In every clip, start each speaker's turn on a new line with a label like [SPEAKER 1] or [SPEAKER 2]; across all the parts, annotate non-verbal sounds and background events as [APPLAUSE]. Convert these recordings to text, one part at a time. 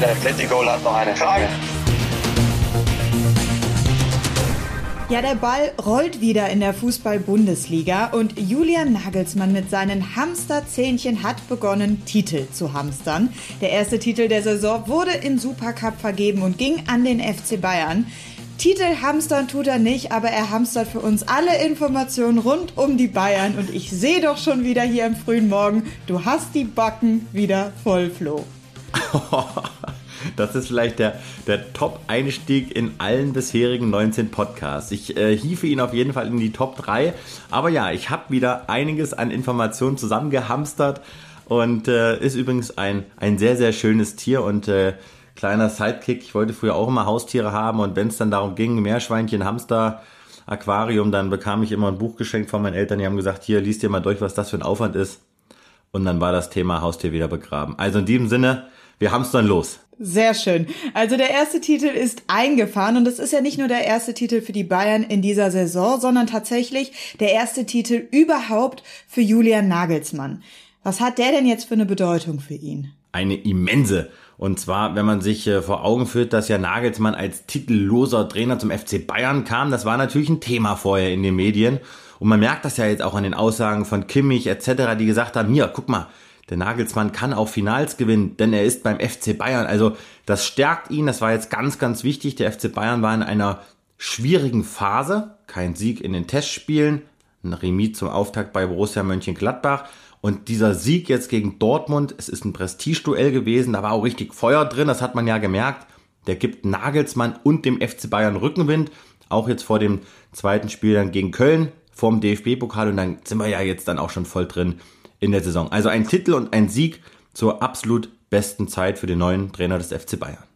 [SPEAKER 1] Der Atletico hat noch eine Frage.
[SPEAKER 2] Ja, der Ball rollt wieder in der Fußball-Bundesliga und Julian Nagelsmann mit seinen Hamsterzähnchen hat begonnen, Titel zu hamstern. Der erste Titel der Saison wurde im Supercup vergeben und ging an den FC Bayern. Titel hamstern tut er nicht, aber er hamstert für uns alle Informationen rund um die Bayern und ich sehe doch schon wieder hier im frühen Morgen, du hast die Backen wieder voll, Flo. [LAUGHS]
[SPEAKER 3] Das ist vielleicht der, der Top-Einstieg in allen bisherigen 19 Podcasts. Ich äh, hiefe ihn auf jeden Fall in die Top 3. Aber ja, ich habe wieder einiges an Informationen zusammengehamstert und äh, ist übrigens ein, ein sehr, sehr schönes Tier und äh, kleiner Sidekick. Ich wollte früher auch immer Haustiere haben und wenn es dann darum ging, Meerschweinchen, Hamster, Aquarium, dann bekam ich immer ein Buch geschenkt von meinen Eltern. Die haben gesagt, hier, liest dir mal durch, was das für ein Aufwand ist. Und dann war das Thema Haustier wieder begraben. Also in diesem Sinne, wir haben es dann los.
[SPEAKER 2] Sehr schön. Also der erste Titel ist eingefahren und es ist ja nicht nur der erste Titel für die Bayern in dieser Saison, sondern tatsächlich der erste Titel überhaupt für Julian Nagelsmann. Was hat der denn jetzt für eine Bedeutung für ihn?
[SPEAKER 3] Eine immense. Und zwar, wenn man sich äh, vor Augen führt, dass ja Nagelsmann als titelloser Trainer zum FC Bayern kam, das war natürlich ein Thema vorher in den Medien. Und man merkt das ja jetzt auch an den Aussagen von Kimmich etc., die gesagt haben, hier, guck mal, der Nagelsmann kann auch Finals gewinnen, denn er ist beim FC Bayern. Also das stärkt ihn, das war jetzt ganz, ganz wichtig. Der FC Bayern war in einer schwierigen Phase, kein Sieg in den Testspielen, ein Remis zum Auftakt bei Borussia Mönchengladbach. Und dieser Sieg jetzt gegen Dortmund, es ist ein Prestigeduell gewesen, da war auch richtig Feuer drin, das hat man ja gemerkt. Der gibt Nagelsmann und dem FC Bayern Rückenwind, auch jetzt vor dem zweiten Spiel dann gegen Köln vorm DFB-Pokal und dann sind wir ja jetzt dann auch schon voll drin in der Saison. Also ein Titel und ein Sieg zur absolut besten Zeit für den neuen Trainer des FC Bayern.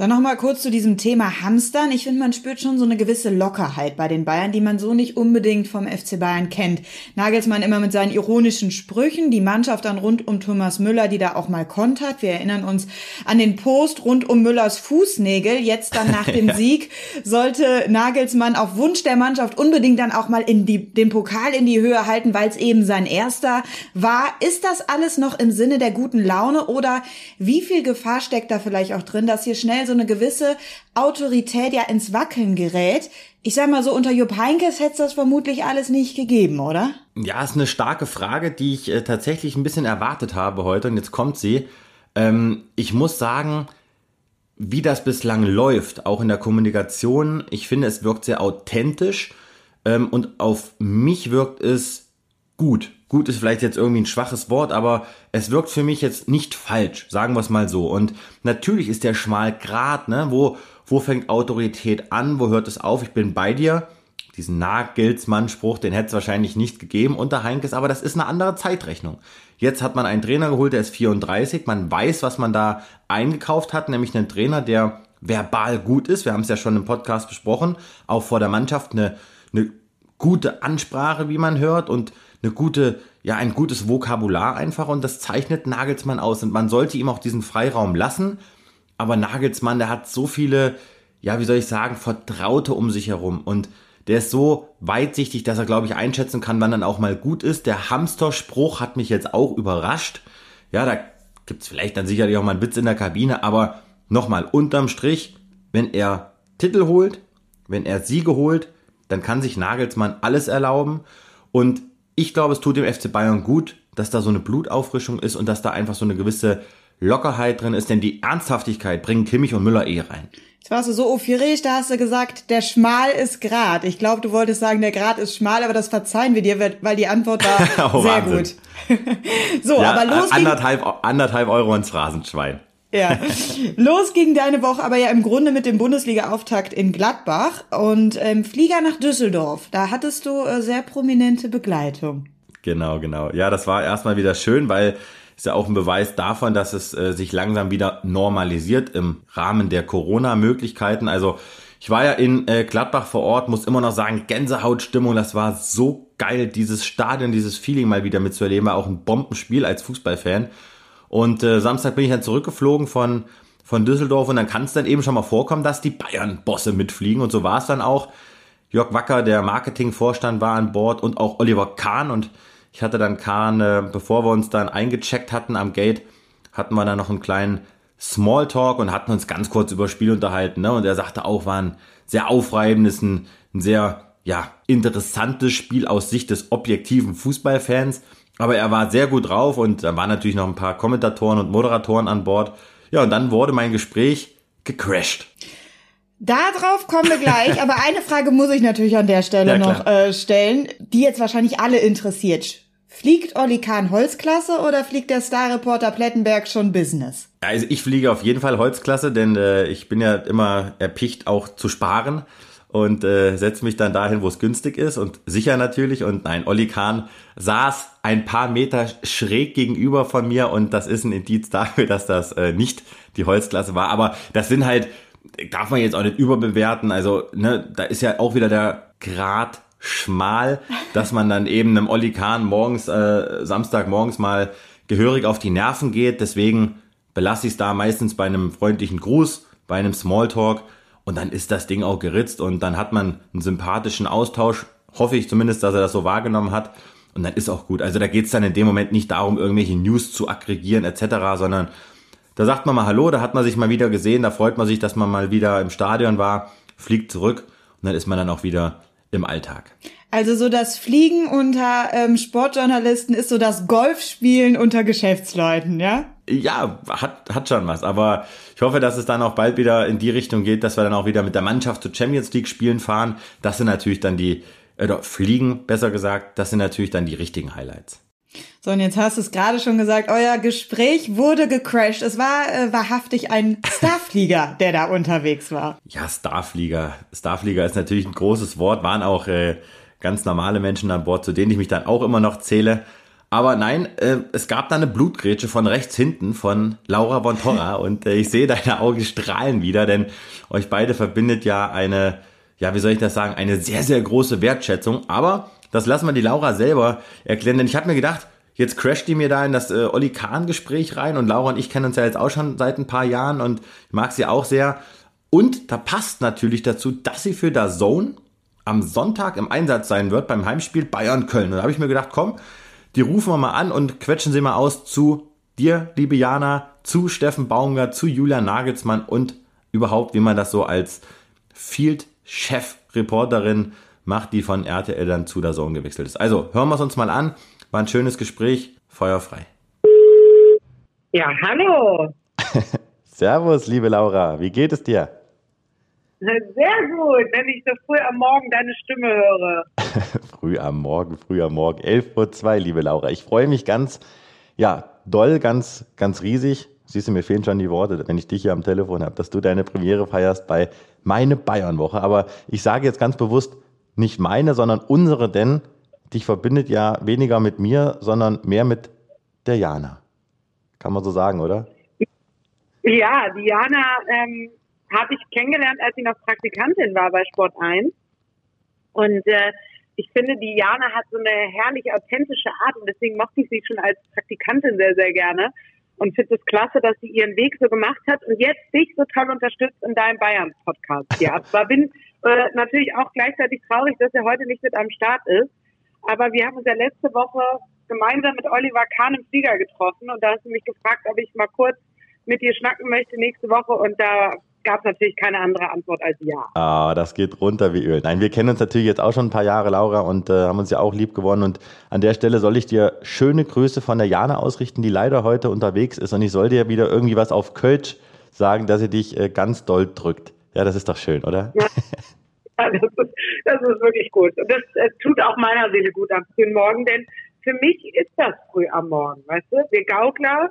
[SPEAKER 2] Dann nochmal kurz zu diesem Thema Hamstern. Ich finde, man spürt schon so eine gewisse Lockerheit bei den Bayern, die man so nicht unbedingt vom FC Bayern kennt. Nagelsmann immer mit seinen ironischen Sprüchen, die Mannschaft dann rund um Thomas Müller, die da auch mal kontert. Wir erinnern uns an den Post rund um Müllers Fußnägel. Jetzt dann nach [LAUGHS] dem Sieg sollte Nagelsmann auf Wunsch der Mannschaft unbedingt dann auch mal in die, den Pokal in die Höhe halten, weil es eben sein erster war. Ist das alles noch im Sinne der guten Laune oder wie viel Gefahr steckt da vielleicht auch drin, dass hier schnell so eine gewisse Autorität ja ins Wackeln gerät. Ich sag mal so, unter Jupp Heinkes hätte es das vermutlich alles nicht gegeben, oder?
[SPEAKER 3] Ja, ist eine starke Frage, die ich äh, tatsächlich ein bisschen erwartet habe heute und jetzt kommt sie. Ähm, ich muss sagen, wie das bislang läuft, auch in der Kommunikation, ich finde, es wirkt sehr authentisch ähm, und auf mich wirkt es gut. Gut ist vielleicht jetzt irgendwie ein schwaches Wort, aber es wirkt für mich jetzt nicht falsch, sagen wir es mal so. Und natürlich ist der schmal Grat, ne? Wo, wo fängt Autorität an, wo hört es auf? Ich bin bei dir. Diesen Nagelsmann-Spruch, den hätte es wahrscheinlich nicht gegeben unter Heinkes, aber das ist eine andere Zeitrechnung. Jetzt hat man einen Trainer geholt, der ist 34, man weiß, was man da eingekauft hat, nämlich einen Trainer, der verbal gut ist. Wir haben es ja schon im Podcast besprochen, auch vor der Mannschaft eine, eine gute Ansprache, wie man hört und eine gute, ja, ein gutes Vokabular einfach und das zeichnet Nagelsmann aus und man sollte ihm auch diesen Freiraum lassen. Aber Nagelsmann, der hat so viele, ja, wie soll ich sagen, Vertraute um sich herum und der ist so weitsichtig, dass er, glaube ich, einschätzen kann, wann dann auch mal gut ist. Der Hamsterspruch hat mich jetzt auch überrascht. Ja, da gibt's vielleicht dann sicherlich auch mal einen Witz in der Kabine, aber nochmal, unterm Strich, wenn er Titel holt, wenn er Siege holt, dann kann sich Nagelsmann alles erlauben. Und ich glaube, es tut dem FC Bayern gut, dass da so eine Blutauffrischung ist und dass da einfach so eine gewisse Lockerheit drin ist, denn die Ernsthaftigkeit bringen Kimmich und Müller eh rein.
[SPEAKER 2] Jetzt warst du so aufgeregt, da hast du gesagt, der Schmal ist Grad. Ich glaube, du wolltest sagen, der Grad ist schmal, aber das verzeihen wir dir, weil die Antwort war [LAUGHS] oh, sehr Wahnsinn. gut. [LAUGHS]
[SPEAKER 3] so, ja, aber los. Anderthalb, anderthalb Euro ins Rasenschwein.
[SPEAKER 2] Ja, los ging deine Woche aber ja im Grunde mit dem Bundesliga-Auftakt in Gladbach und ähm, Flieger nach Düsseldorf. Da hattest du äh, sehr prominente Begleitung.
[SPEAKER 3] Genau, genau. Ja, das war erstmal wieder schön, weil ist ja auch ein Beweis davon, dass es äh, sich langsam wieder normalisiert im Rahmen der Corona-Möglichkeiten. Also ich war ja in äh, Gladbach vor Ort, muss immer noch sagen, Gänsehautstimmung, das war so geil, dieses Stadion, dieses Feeling mal wieder mitzuerleben, war auch ein Bombenspiel als Fußballfan. Und äh, Samstag bin ich dann zurückgeflogen von, von Düsseldorf und dann kann es dann eben schon mal vorkommen, dass die Bayern-Bosse mitfliegen. Und so war es dann auch. Jörg Wacker, der Marketingvorstand, war an Bord und auch Oliver Kahn. Und ich hatte dann Kahn, äh, bevor wir uns dann eingecheckt hatten am Gate, hatten wir dann noch einen kleinen Smalltalk und hatten uns ganz kurz über Spiel unterhalten. Ne? Und er sagte auch, war ein sehr aufreibendes, ein, ein sehr ja, interessantes Spiel aus Sicht des objektiven Fußballfans. Aber er war sehr gut drauf und da waren natürlich noch ein paar Kommentatoren und Moderatoren an Bord. Ja, und dann wurde mein Gespräch gecrashed.
[SPEAKER 2] Darauf kommen wir gleich, aber eine Frage muss ich natürlich an der Stelle ja, noch äh, stellen, die jetzt wahrscheinlich alle interessiert. Fliegt Olli Kahn Holzklasse oder fliegt der Starreporter Plettenberg schon Business?
[SPEAKER 3] Also ich fliege auf jeden Fall Holzklasse, denn äh, ich bin ja immer erpicht auch zu sparen und äh, setze mich dann dahin, wo es günstig ist und sicher natürlich. Und nein, Olli Kahn saß ein paar Meter schräg gegenüber von mir und das ist ein Indiz dafür, dass das äh, nicht die Holzklasse war. Aber das sind halt darf man jetzt auch nicht überbewerten. Also, ne, da ist ja auch wieder der Grad schmal, dass man dann eben einem Olli Kahn morgens, äh, Samstagmorgens mal gehörig auf die Nerven geht. Deswegen belasse ich es da meistens bei einem freundlichen Gruß, bei einem Smalltalk und dann ist das Ding auch geritzt und dann hat man einen sympathischen Austausch. Hoffe ich zumindest, dass er das so wahrgenommen hat. Und dann ist auch gut. Also da geht es dann in dem Moment nicht darum, irgendwelche News zu aggregieren etc., sondern da sagt man mal Hallo, da hat man sich mal wieder gesehen, da freut man sich, dass man mal wieder im Stadion war, fliegt zurück und dann ist man dann auch wieder im Alltag.
[SPEAKER 2] Also so das Fliegen unter ähm, Sportjournalisten ist so das Golfspielen unter Geschäftsleuten, ja?
[SPEAKER 3] Ja, hat, hat schon was. Aber ich hoffe, dass es dann auch bald wieder in die Richtung geht, dass wir dann auch wieder mit der Mannschaft zu Champions League spielen fahren. Das sind natürlich dann die, oder Fliegen, besser gesagt, das sind natürlich dann die richtigen Highlights.
[SPEAKER 2] So, und jetzt hast du es gerade schon gesagt, euer Gespräch wurde gecrashed. Es war äh, wahrhaftig ein Starflieger, [LAUGHS] der da unterwegs war.
[SPEAKER 3] Ja, Starflieger. Starflieger ist natürlich ein großes Wort, waren auch äh, ganz normale Menschen an Bord, zu denen ich mich dann auch immer noch zähle. Aber nein, äh, es gab da eine Blutgrätsche von rechts hinten von Laura von Torra [LAUGHS] und äh, ich sehe deine Augen strahlen wieder, denn euch beide verbindet ja eine, ja, wie soll ich das sagen, eine sehr, sehr große Wertschätzung. Aber das lassen wir die Laura selber erklären, denn ich habe mir gedacht, jetzt crasht die mir da in das äh, Olli Kahn-Gespräch rein und Laura und ich kennen uns ja jetzt auch schon seit ein paar Jahren und ich mag sie auch sehr. Und da passt natürlich dazu, dass sie für der Zone am Sonntag im Einsatz sein wird beim Heimspiel Bayern-Köln. Und da habe ich mir gedacht, komm, die rufen wir mal an und quetschen sie mal aus zu dir, liebe Jana, zu Steffen Baumgart, zu Julia Nagelsmann und überhaupt, wie man das so als Field-Chef-Reporterin macht, die von RTL dann zu der Zone gewechselt ist. Also hören wir es uns mal an. War ein schönes Gespräch. Feuerfrei.
[SPEAKER 4] Ja, hallo. [LAUGHS]
[SPEAKER 3] Servus, liebe Laura. Wie geht es dir?
[SPEAKER 4] Sehr gut, wenn ich so früh am Morgen deine Stimme höre. [LAUGHS]
[SPEAKER 3] früh am Morgen, früh am Morgen. 11.02 Uhr, liebe Laura. Ich freue mich ganz, ja, doll, ganz, ganz riesig. Siehst du, mir fehlen schon die Worte, wenn ich dich hier am Telefon habe, dass du deine Premiere feierst bei Meine Bayern-Woche. Aber ich sage jetzt ganz bewusst nicht meine, sondern unsere, denn dich verbindet ja weniger mit mir, sondern mehr mit der Jana. Kann man so sagen, oder?
[SPEAKER 4] Ja, die Jana ähm, habe ich kennengelernt, als sie noch Praktikantin war bei Sport 1. Und äh, ich finde, die Jana hat so eine herrlich authentische Art und deswegen mochte ich sie schon als Praktikantin sehr, sehr gerne und finde es klasse, dass sie ihren Weg so gemacht hat und jetzt dich so toll unterstützt in deinem Bayern-Podcast. Ja, zwar bin äh, natürlich auch gleichzeitig traurig, dass er heute nicht mit am Start ist, aber wir haben uns ja letzte Woche gemeinsam mit Oliver Kahn im Flieger getroffen und da hast du mich gefragt, ob ich mal kurz mit dir schnacken möchte nächste Woche und da gab es natürlich keine andere Antwort als ja.
[SPEAKER 3] Ah, das geht runter wie Öl. Nein, wir kennen uns natürlich jetzt auch schon ein paar Jahre, Laura, und äh, haben uns ja auch lieb gewonnen. Und an der Stelle soll ich dir schöne Grüße von der Jana ausrichten, die leider heute unterwegs ist. Und ich soll dir wieder irgendwie was auf Kölsch sagen, dass sie dich äh, ganz doll drückt. Ja, das ist doch schön, oder? Ja.
[SPEAKER 4] Ja, das, ist, das ist wirklich gut. Und das äh, tut auch meiner Seele gut am frühen Morgen, denn für mich ist das früh am Morgen, weißt du? Wir Gaukler,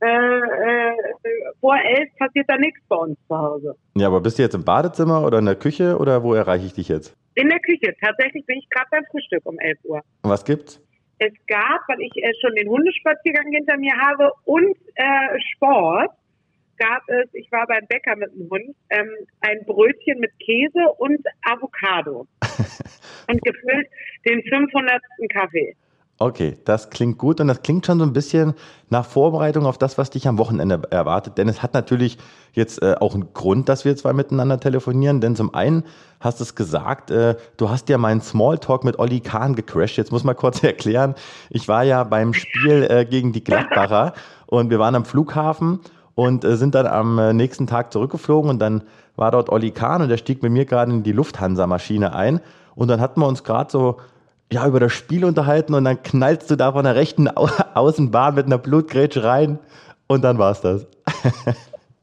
[SPEAKER 4] äh, äh, vor elf passiert da nichts bei uns zu Hause.
[SPEAKER 3] Ja, aber bist du jetzt im Badezimmer oder in der Küche oder wo erreiche ich dich jetzt?
[SPEAKER 4] In der Küche. Tatsächlich bin ich gerade beim Frühstück um 11 Uhr.
[SPEAKER 3] Und was gibt's?
[SPEAKER 4] Es gab, weil ich äh, schon den Hundespaziergang hinter mir habe und äh, Sport, gab es, ich war beim Bäcker mit dem Hund, ähm, ein Brötchen mit Käse und Avocado. [LAUGHS] und gefüllt den 500. Kaffee.
[SPEAKER 3] Okay, das klingt gut und das klingt schon so ein bisschen nach Vorbereitung auf das, was dich am Wochenende erwartet. Denn es hat natürlich jetzt äh, auch einen Grund, dass wir zwei miteinander telefonieren. Denn zum einen hast du es gesagt, äh, du hast ja meinen Smalltalk mit Olli Kahn gecrashed. Jetzt muss man kurz [LAUGHS] erklären. Ich war ja beim Spiel äh, gegen die Gladbacher und wir waren am Flughafen und äh, sind dann am äh, nächsten Tag zurückgeflogen und dann war dort Olli Kahn und der stieg mit mir gerade in die Lufthansa-Maschine ein und dann hatten wir uns gerade so ja, über das Spiel unterhalten und dann knallst du da von der rechten Au [LAUGHS] Außenbahn mit einer Blutgrätsche rein und dann war's das. [LAUGHS]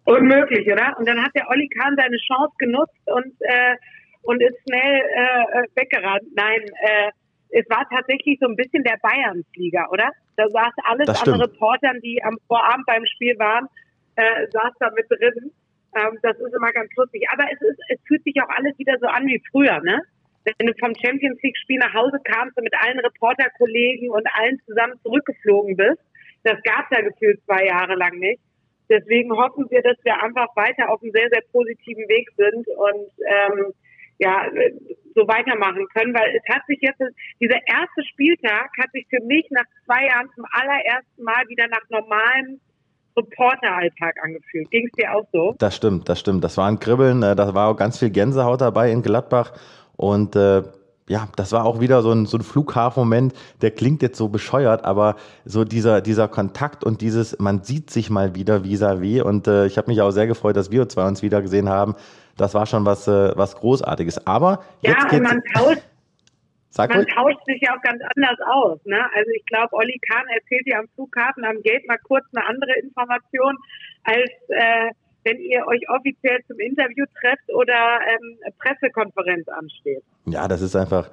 [SPEAKER 4] Unmöglich, oder? Und dann hat der Olli Kahn seine Chance genutzt und, äh, und ist schnell äh, weggerannt. Nein, äh, es war tatsächlich so ein bisschen der Bayern-Flieger, oder? Da saß alles an Reportern, die am Vorabend beim Spiel waren, äh, saß da mit drin. Ähm, das ist immer ganz lustig. Aber es ist, es fühlt sich auch alles wieder so an wie früher, ne? Wenn du vom Champions League Spiel nach Hause kamst und mit allen Reporterkollegen und allen zusammen zurückgeflogen bist, das gab es ja gefühlt zwei Jahre lang nicht. Deswegen hoffen wir, dass wir einfach weiter auf einem sehr, sehr positiven Weg sind und ähm, ja, so weitermachen können, weil es hat sich jetzt, dieser erste Spieltag hat sich für mich nach zwei Jahren zum allerersten Mal wieder nach normalem Reporteralltag angefühlt. Ging es dir auch so?
[SPEAKER 3] Das stimmt, das stimmt. Das war ein Kribbeln, äh, da war auch ganz viel Gänsehaut dabei in Gladbach und äh, ja, das war auch wieder so ein, so ein Flughafenmoment, der klingt jetzt so bescheuert, aber so dieser, dieser Kontakt und dieses, man sieht sich mal wieder vis-à-vis -vis und äh, ich habe mich auch sehr gefreut, dass wir zwei uns wieder gesehen haben. Das war schon was, äh, was Großartiges. Aber jetzt
[SPEAKER 4] ja, und man tauscht, [LAUGHS] Sag man tauscht sich ja auch ganz anders aus. Ne? Also ich glaube, Olli Kahn erzählt ja am Flughafen am Gate mal kurz eine andere Information als äh, wenn ihr euch offiziell zum Interview trefft oder ähm, Pressekonferenz ansteht.
[SPEAKER 3] Ja, das ist einfach,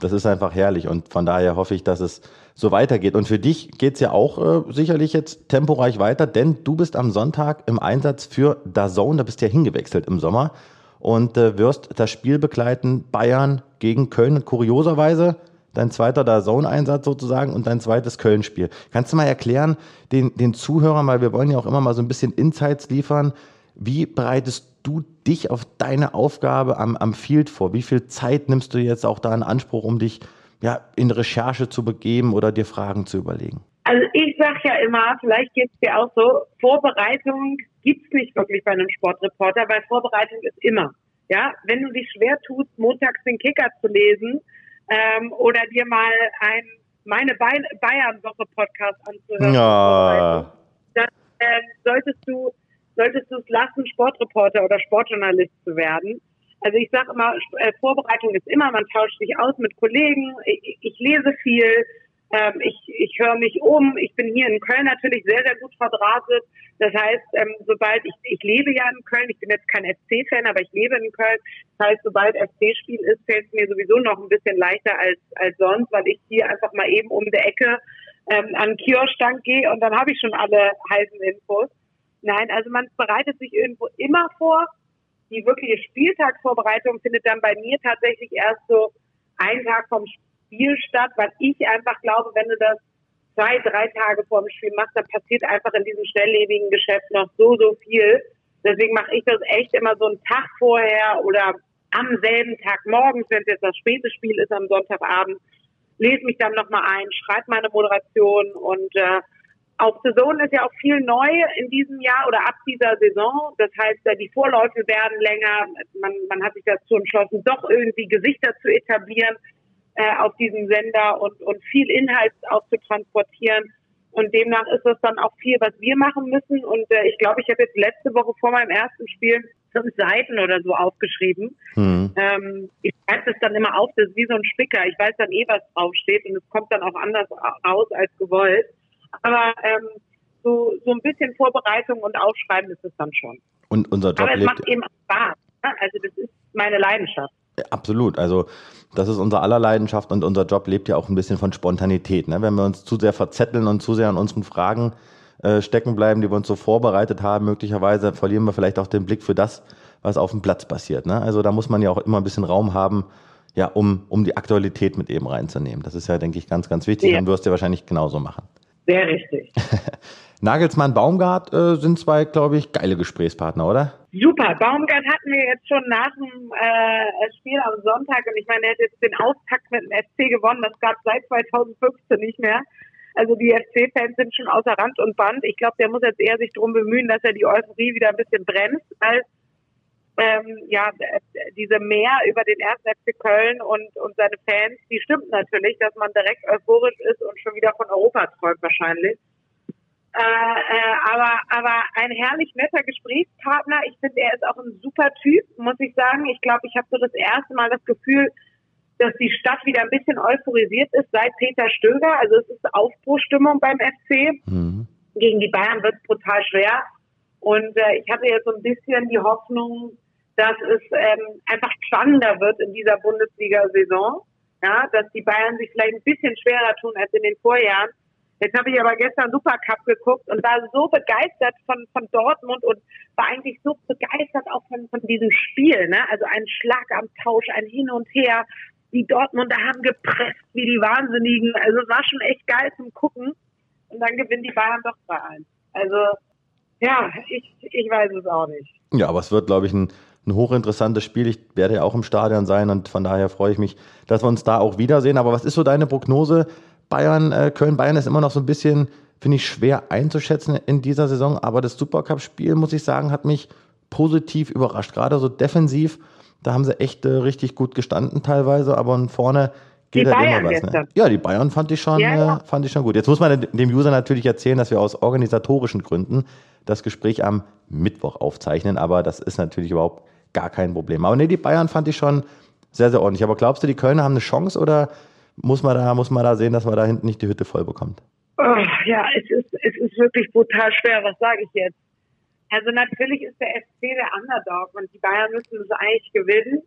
[SPEAKER 3] das ist einfach herrlich und von daher hoffe ich, dass es so weitergeht. Und für dich geht es ja auch äh, sicherlich jetzt temporeich weiter, denn du bist am Sonntag im Einsatz für DAZN, da bist du ja hingewechselt im Sommer und äh, wirst das Spiel begleiten, Bayern gegen Köln. kurioserweise dein zweiter DAZN-Einsatz sozusagen und dein zweites Köln-Spiel. Kannst du mal erklären den, den Zuhörern, weil wir wollen ja auch immer mal so ein bisschen Insights liefern, wie bereitest du dich auf deine Aufgabe am, am Field vor? Wie viel Zeit nimmst du jetzt auch da in Anspruch, um dich ja, in Recherche zu begeben oder dir Fragen zu überlegen?
[SPEAKER 4] Also ich sage ja immer, vielleicht geht es dir auch so, Vorbereitung gibt es nicht wirklich bei einem Sportreporter, weil Vorbereitung ist immer. Ja, wenn du dich schwer tust, montags den Kicker zu lesen ähm, oder dir mal ein meine Bayern-Woche-Podcast anzuhören, ja. dann äh, solltest du solltest du es lassen, Sportreporter oder Sportjournalist zu werden. Also ich sage immer, äh, Vorbereitung ist immer, man tauscht sich aus mit Kollegen, ich, ich lese viel, ähm, ich, ich höre mich um, ich bin hier in Köln natürlich sehr, sehr gut verdrahtet. Das heißt, ähm, sobald ich, ich lebe ja in Köln, ich bin jetzt kein FC-Fan, aber ich lebe in Köln. Das heißt, sobald FC-Spiel ist, fällt es mir sowieso noch ein bisschen leichter als, als sonst, weil ich hier einfach mal eben um die Ecke ähm, an den Kioskstand gehe und dann habe ich schon alle heißen Infos. Nein, also man bereitet sich irgendwo immer vor. Die wirkliche Spieltagsvorbereitung findet dann bei mir tatsächlich erst so einen Tag vom Spiel statt, weil ich einfach glaube, wenn du das zwei, drei Tage vor dem Spiel machst, dann passiert einfach in diesem schnelllebigen Geschäft noch so, so viel. Deswegen mache ich das echt immer so einen Tag vorher oder am selben Tag morgens, wenn es jetzt das späte Spiel ist am Sonntagabend, lese mich dann nochmal ein, schreibe meine Moderation und äh, auf Saison ist ja auch viel neu in diesem Jahr oder ab dieser Saison. Das heißt, die Vorläufe werden länger. Man, man hat sich dazu entschlossen, doch irgendwie Gesichter zu etablieren äh, auf diesem Sender und, und viel Inhalt auch zu transportieren. Und demnach ist das dann auch viel, was wir machen müssen. Und äh, ich glaube, ich habe jetzt letzte Woche vor meinem ersten Spiel fünf Seiten oder so aufgeschrieben. Mhm. Ähm, ich schreibe das dann immer auf, das ist wie so ein Spicker. Ich weiß dann eh, was draufsteht und es kommt dann auch anders raus als gewollt. Aber ähm, so, so ein bisschen Vorbereitung und Aufschreiben ist es dann schon.
[SPEAKER 3] Und unser Job
[SPEAKER 4] Aber es macht eben Spaß. Ne? Also das ist meine Leidenschaft.
[SPEAKER 3] Absolut. Also das ist unser aller Leidenschaft und unser Job lebt ja auch ein bisschen von Spontanität. Ne? Wenn wir uns zu sehr verzetteln und zu sehr an unseren Fragen äh, stecken bleiben, die wir uns so vorbereitet haben, möglicherweise verlieren wir vielleicht auch den Blick für das, was auf dem Platz passiert. Ne? Also da muss man ja auch immer ein bisschen Raum haben, ja, um, um die Aktualität mit eben reinzunehmen. Das ist ja, denke ich, ganz, ganz wichtig ja. und wirst du wahrscheinlich genauso machen.
[SPEAKER 4] Sehr richtig. [LAUGHS]
[SPEAKER 3] Nagelsmann, Baumgart äh, sind zwei, glaube ich, geile Gesprächspartner, oder?
[SPEAKER 4] Super. Baumgart hatten wir jetzt schon nach dem äh, Spiel am Sonntag und ich meine, er hat jetzt den Auftakt mit dem FC gewonnen. Das gab seit 2015 nicht mehr. Also die FC-Fans sind schon außer Rand und Band. Ich glaube, der muss jetzt eher sich darum bemühen, dass er die Euphorie wieder ein bisschen bremst, weil ähm, ja, diese Mehr über den 1. FC Köln und, und seine Fans, die stimmt natürlich, dass man direkt euphorisch ist und schon wieder von Europa träumt wahrscheinlich. Äh, äh, aber, aber ein herrlich netter Gesprächspartner. Ich finde, er ist auch ein super Typ, muss ich sagen. Ich glaube, ich habe so das erste Mal das Gefühl, dass die Stadt wieder ein bisschen euphorisiert ist seit Peter Stöger. Also es ist Aufbruchstimmung beim FC. Mhm. Gegen die Bayern wird es brutal schwer. Und äh, ich hatte jetzt so ein bisschen die Hoffnung, dass es ähm, einfach spannender wird in dieser Bundesliga-Saison. Ja, dass die Bayern sich vielleicht ein bisschen schwerer tun als in den Vorjahren. Jetzt habe ich aber gestern Supercup geguckt und war so begeistert von, von Dortmund und war eigentlich so begeistert auch von, von diesem Spiel. Ne? Also ein Schlag am Tausch, ein Hin und Her. Die Dortmunder haben gepresst wie die Wahnsinnigen. Also es war schon echt geil zum Gucken. Und dann gewinnen die Bayern doch 2-1. Also ja, ich, ich weiß es auch nicht.
[SPEAKER 3] Ja, aber es wird, glaube ich, ein, ein hochinteressantes Spiel. Ich werde ja auch im Stadion sein und von daher freue ich mich, dass wir uns da auch wiedersehen. Aber was ist so deine Prognose? Bayern, äh, Köln-Bayern ist immer noch so ein bisschen, finde ich, schwer einzuschätzen in dieser Saison. Aber das Supercup-Spiel, muss ich sagen, hat mich positiv überrascht. Gerade so defensiv, da haben sie echt äh, richtig gut gestanden teilweise. Aber vorne geht die halt Bayern immer was. Ne? Ja, die Bayern fand ich, schon, ja, ja. Äh, fand ich schon gut. Jetzt muss man dem User natürlich erzählen, dass wir aus organisatorischen Gründen das Gespräch am Mittwoch aufzeichnen. Aber das ist natürlich überhaupt gar kein Problem. Aber nee, die Bayern fand ich schon sehr, sehr ordentlich. Aber glaubst du, die Kölner haben eine Chance oder muss man da, muss man da sehen, dass man da hinten nicht die Hütte voll bekommt?
[SPEAKER 4] Oh, ja, es ist, es ist wirklich brutal schwer. Was sage ich jetzt? Also natürlich ist der FC der Underdog und die Bayern müssen es eigentlich gewinnen.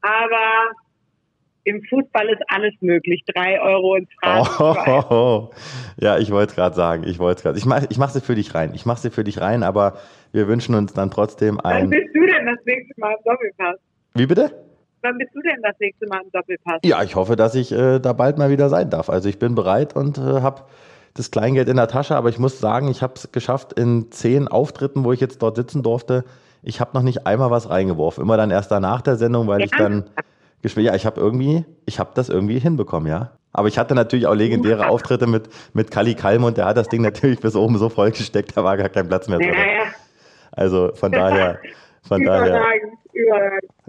[SPEAKER 4] Aber im Fußball ist alles möglich. Drei Euro ins Phrasenschwein. Oh, oh, oh.
[SPEAKER 3] Ja, ich wollte gerade sagen, ich wollte gerade. Ich mache ich mach sie für dich rein. Ich mache sie für dich rein, aber wir wünschen uns dann trotzdem ein.
[SPEAKER 4] Wann bist du denn das nächste Mal im Doppelpass?
[SPEAKER 3] Wie bitte?
[SPEAKER 4] Wann bist du denn das nächste Mal im Doppelpass?
[SPEAKER 3] Ja, ich hoffe, dass ich äh, da bald mal wieder sein darf. Also ich bin bereit und äh, habe das Kleingeld in der Tasche, aber ich muss sagen, ich habe es geschafft in zehn Auftritten, wo ich jetzt dort sitzen durfte. Ich habe noch nicht einmal was reingeworfen. Immer dann erst danach der Sendung, weil ja. ich dann gespielt. Ja, ich habe irgendwie, ich habe das irgendwie hinbekommen, ja. Aber ich hatte natürlich auch legendäre Auftritte mit, mit Kali Kalm der hat das Ding natürlich bis oben so voll gesteckt, da war gar kein Platz mehr drin. Also von daher, von daher.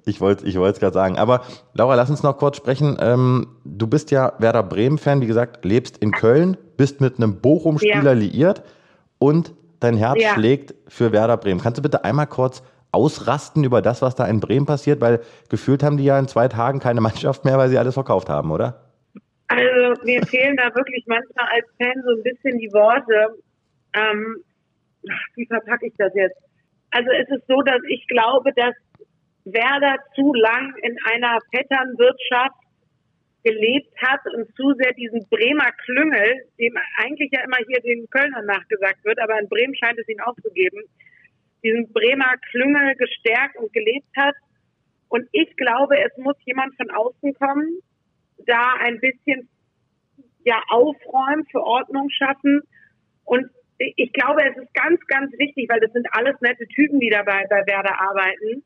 [SPEAKER 3] Ich wollte ich es gerade sagen. Aber Laura, lass uns noch kurz sprechen. Ähm, du bist ja Werder Bremen-Fan, wie gesagt, lebst in Köln, bist mit einem Bochum-Spieler ja. liiert und dein Herz ja. schlägt für Werder Bremen. Kannst du bitte einmal kurz ausrasten über das, was da in Bremen passiert? Weil gefühlt haben die ja in zwei Tagen keine [LAUGHS] Mannschaft mehr, weil sie alles verkauft haben, oder?
[SPEAKER 4] Also mir fehlen da wirklich manchmal als Fan so ein bisschen die Worte. Ähm, wie verpacke ich das jetzt? Also es ist so, dass ich glaube, dass Werder zu lang in einer Vetternwirtschaft gelebt hat und zu sehr diesen Bremer Klüngel, dem eigentlich ja immer hier den Kölnern nachgesagt wird, aber in Bremen scheint es ihn auch zu geben, diesen Bremer Klüngel gestärkt und gelebt hat. Und ich glaube, es muss jemand von außen kommen, da ein bisschen ja aufräumen, für Ordnung schaffen. Und ich glaube, es ist ganz, ganz wichtig, weil das sind alles nette Typen, die dabei bei Werder arbeiten.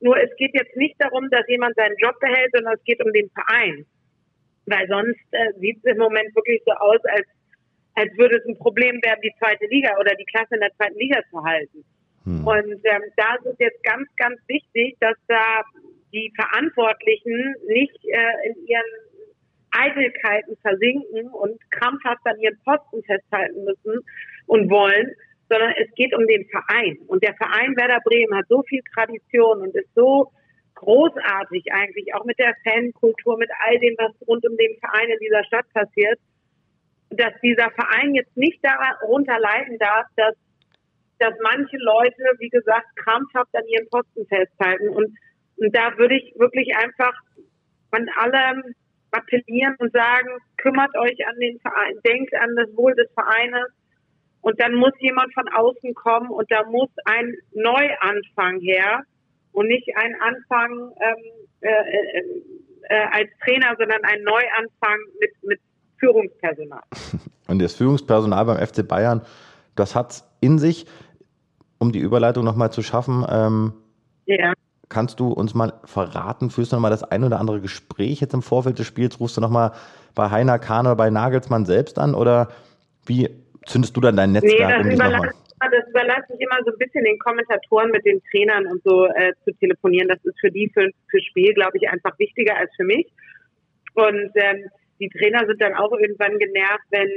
[SPEAKER 4] Nur es geht jetzt nicht darum, dass jemand seinen Job behält, sondern es geht um den Verein. Weil sonst äh, sieht es im Moment wirklich so aus, als, als würde es ein Problem werden, die zweite Liga oder die Klasse in der zweiten Liga zu halten. Hm. Und ähm, da ist jetzt ganz, ganz wichtig, dass da die Verantwortlichen nicht äh, in ihren Eitelkeiten versinken und krampfhaft an ihren Posten festhalten müssen und wollen, sondern es geht um den Verein. Und der Verein Werder Bremen hat so viel Tradition und ist so großartig eigentlich, auch mit der Fankultur, mit all dem, was rund um den Verein in dieser Stadt passiert, dass dieser Verein jetzt nicht darunter leiden darf, dass dass manche Leute, wie gesagt, krampfhaft an ihren Posten festhalten. Und, und da würde ich wirklich einfach an alle appellieren und sagen, kümmert euch an den Verein, denkt an das Wohl des Vereines. Und dann muss jemand von außen kommen und da muss ein Neuanfang her und nicht ein Anfang ähm, äh, äh, äh, als Trainer, sondern ein Neuanfang mit, mit Führungspersonal.
[SPEAKER 3] Und das Führungspersonal beim FC Bayern, das hat in sich um die Überleitung nochmal zu schaffen, ähm, ja. kannst du uns mal verraten, führst du nochmal das ein oder andere Gespräch jetzt im Vorfeld des Spiels, rufst du nochmal bei Heiner Kahn oder bei Nagelsmann selbst an oder wie zündest du dann dein Netzwerk?
[SPEAKER 4] Nee, das, überlasse, das überlasse ich immer so ein bisschen den Kommentatoren mit den Trainern und so äh, zu telefonieren. Das ist für die für, für Spiel, glaube ich, einfach wichtiger als für mich. Und ähm, die Trainer sind dann auch irgendwann genervt, wenn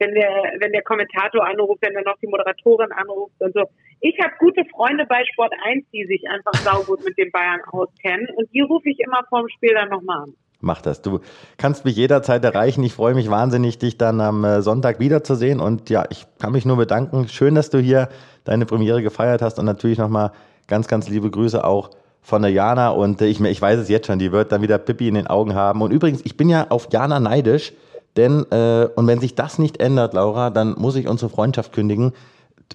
[SPEAKER 4] wenn der, wenn der Kommentator anruft, wenn dann noch die Moderatorin anruft und so. Ich habe gute Freunde bei Sport 1, die sich einfach saugut mit den Bayern auskennen und die rufe ich immer vorm Spiel dann nochmal an.
[SPEAKER 3] Mach das. Du kannst mich jederzeit erreichen. Ich freue mich wahnsinnig, dich dann am äh, Sonntag wiederzusehen. Und ja, ich kann mich nur bedanken. Schön, dass du hier deine Premiere gefeiert hast. Und natürlich nochmal ganz, ganz liebe Grüße auch von der Jana. Und äh, ich, ich weiß es jetzt schon, die wird dann wieder Pippi in den Augen haben. Und übrigens, ich bin ja auf Jana neidisch. Denn, äh, und wenn sich das nicht ändert, Laura, dann muss ich unsere Freundschaft kündigen.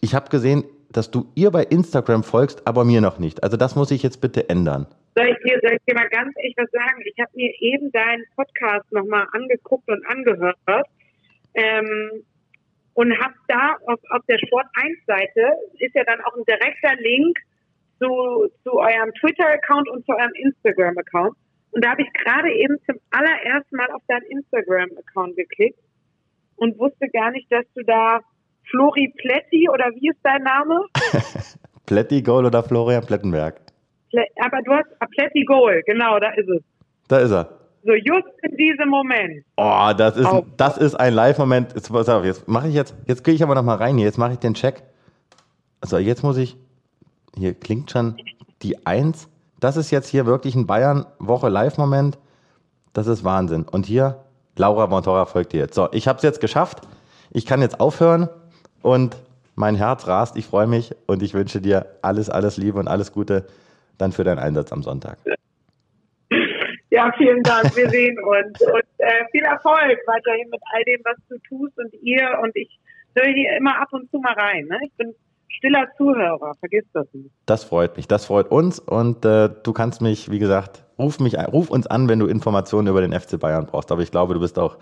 [SPEAKER 3] Ich habe gesehen, dass du ihr bei Instagram folgst, aber mir noch nicht. Also das muss ich jetzt bitte ändern.
[SPEAKER 4] Soll ich dir, soll ich dir mal ganz ehrlich was sagen? Ich habe mir eben deinen Podcast nochmal angeguckt und angehört ähm, und habe da auf, auf der Sport 1 Seite ist ja dann auch ein direkter Link zu, zu eurem Twitter-Account und zu eurem Instagram-Account. Und da habe ich gerade eben zum allerersten Mal auf deinen Instagram-Account geklickt und wusste gar nicht, dass du da Flori Pletti oder wie ist dein Name? [LAUGHS]
[SPEAKER 3] Pletti Goal oder Florian Plettenberg?
[SPEAKER 4] Aber du hast ah, Pletti Goal, genau, da ist es.
[SPEAKER 3] Da ist er.
[SPEAKER 4] So just in diesem Moment.
[SPEAKER 3] Oh, das ist, das ist ein Live-Moment. Jetzt, jetzt mache ich jetzt, jetzt gehe ich aber noch mal rein hier. Jetzt mache ich den Check. Also jetzt muss ich, hier klingt schon die Eins. Das ist jetzt hier wirklich ein Bayern-Woche Live-Moment. Das ist Wahnsinn. Und hier, Laura Montora folgt dir jetzt. So, ich habe es jetzt geschafft. Ich kann jetzt aufhören und mein Herz rast. Ich freue mich und ich wünsche dir alles, alles Liebe und alles Gute dann für deinen Einsatz am Sonntag.
[SPEAKER 4] Ja, vielen Dank. Wir sehen uns und äh, viel Erfolg weiterhin mit all dem, was du tust und ihr. Und ich höre hier immer ab und zu mal rein. Ne? Ich bin stiller Zuhörer, vergiss das nicht.
[SPEAKER 3] Das freut mich, das freut uns und äh, du kannst mich, wie gesagt, ruf mich, ruf uns an, wenn du Informationen über den FC Bayern brauchst. Aber ich glaube, du bist auch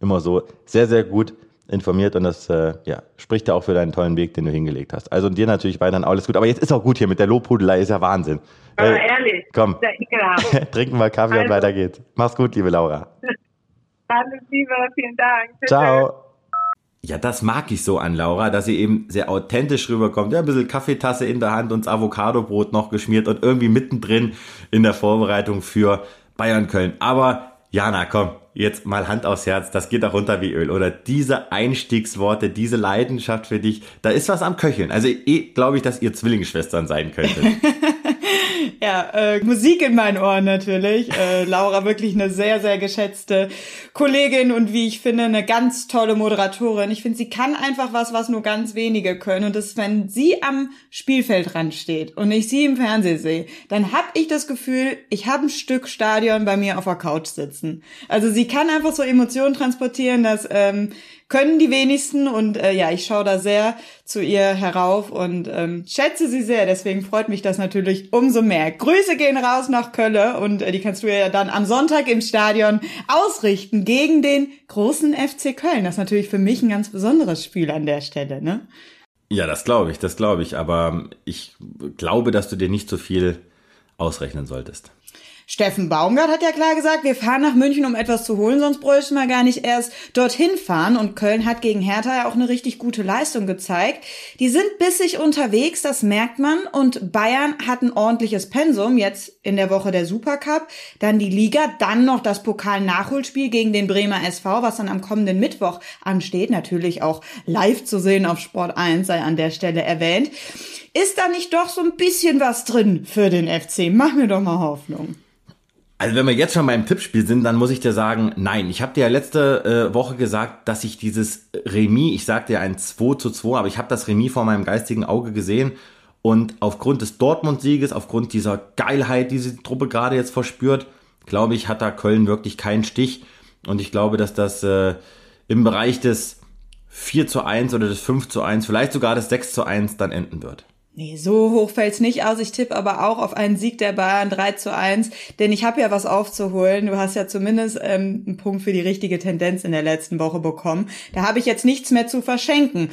[SPEAKER 3] immer so sehr, sehr gut informiert und das äh, ja, spricht ja auch für deinen tollen Weg, den du hingelegt hast. Also dir natürlich weiterhin alles gut. Aber jetzt ist auch gut hier mit der Lobhudelei, ist ja Wahnsinn.
[SPEAKER 4] Aber äh, ehrlich,
[SPEAKER 3] komm, [LAUGHS] trinken wir Kaffee also. und weiter geht's. Mach's gut, liebe Laura. [LAUGHS]
[SPEAKER 4] Alles Liebe, vielen Dank.
[SPEAKER 3] Ciao. Ja, das mag ich so an Laura, dass sie eben sehr authentisch rüberkommt. Ja, ein bisschen Kaffeetasse in der Hand und das Avocadobrot noch geschmiert und irgendwie mittendrin in der Vorbereitung für Bayern Köln. Aber Jana, komm, jetzt mal Hand aufs Herz, das geht auch runter wie Öl. Oder diese Einstiegsworte, diese Leidenschaft für dich, da ist was am Köcheln. Also eh, glaube ich, dass ihr Zwillingsschwestern sein könntet. [LAUGHS]
[SPEAKER 2] Ja, äh, Musik in meinen Ohren natürlich. Äh, Laura wirklich eine sehr, sehr geschätzte Kollegin und wie ich finde, eine ganz tolle Moderatorin. Ich finde, sie kann einfach was, was nur ganz wenige können. Und das ist, wenn sie am Spielfeldrand steht und ich sie im Fernsehen sehe, dann habe ich das Gefühl, ich habe ein Stück Stadion bei mir auf der Couch sitzen. Also sie kann einfach so Emotionen transportieren, dass ähm, können die wenigsten und äh, ja, ich schaue da sehr zu ihr herauf und ähm, schätze sie sehr. Deswegen freut mich das natürlich umso mehr. Grüße gehen raus nach Kölle und äh, die kannst du ja dann am Sonntag im Stadion ausrichten gegen den großen FC Köln. Das ist natürlich für mich ein ganz besonderes Spiel an der Stelle, ne?
[SPEAKER 3] Ja, das glaube ich, das glaube ich. Aber ich glaube, dass du dir nicht so viel ausrechnen solltest.
[SPEAKER 2] Steffen Baumgart hat ja klar gesagt, wir fahren nach München, um etwas zu holen, sonst bräuchten wir gar nicht erst dorthin fahren. Und Köln hat gegen Hertha ja auch eine richtig gute Leistung gezeigt. Die sind bissig unterwegs, das merkt man. Und Bayern hat ein ordentliches Pensum, jetzt in der Woche der Supercup, dann die Liga, dann noch das Pokal-Nachholspiel gegen den Bremer SV, was dann am kommenden Mittwoch ansteht. Natürlich auch live zu sehen auf Sport 1, sei an der Stelle erwähnt. Ist da nicht doch so ein bisschen was drin für den FC? Mach mir doch mal Hoffnung.
[SPEAKER 3] Also wenn wir jetzt schon beim Tippspiel sind, dann muss ich dir sagen, nein. Ich habe dir ja letzte äh, Woche gesagt, dass ich dieses Remis, ich sagte ja ein 2 zu 2, aber ich habe das Remis vor meinem geistigen Auge gesehen. Und aufgrund des Dortmund-Sieges, aufgrund dieser Geilheit, die diese Truppe gerade jetzt verspürt, glaube ich, hat da Köln wirklich keinen Stich. Und ich glaube, dass das äh, im Bereich des 4 zu 1 oder des 5 zu 1, vielleicht sogar des 6 zu 1 dann enden wird.
[SPEAKER 2] Nee, so hoch fällt's nicht aus. Ich tippe aber auch auf einen Sieg der Bayern 3 zu 1, denn ich habe ja was aufzuholen. Du hast ja zumindest ähm, einen Punkt für die richtige Tendenz in der letzten Woche bekommen. Da habe ich jetzt nichts mehr zu verschenken.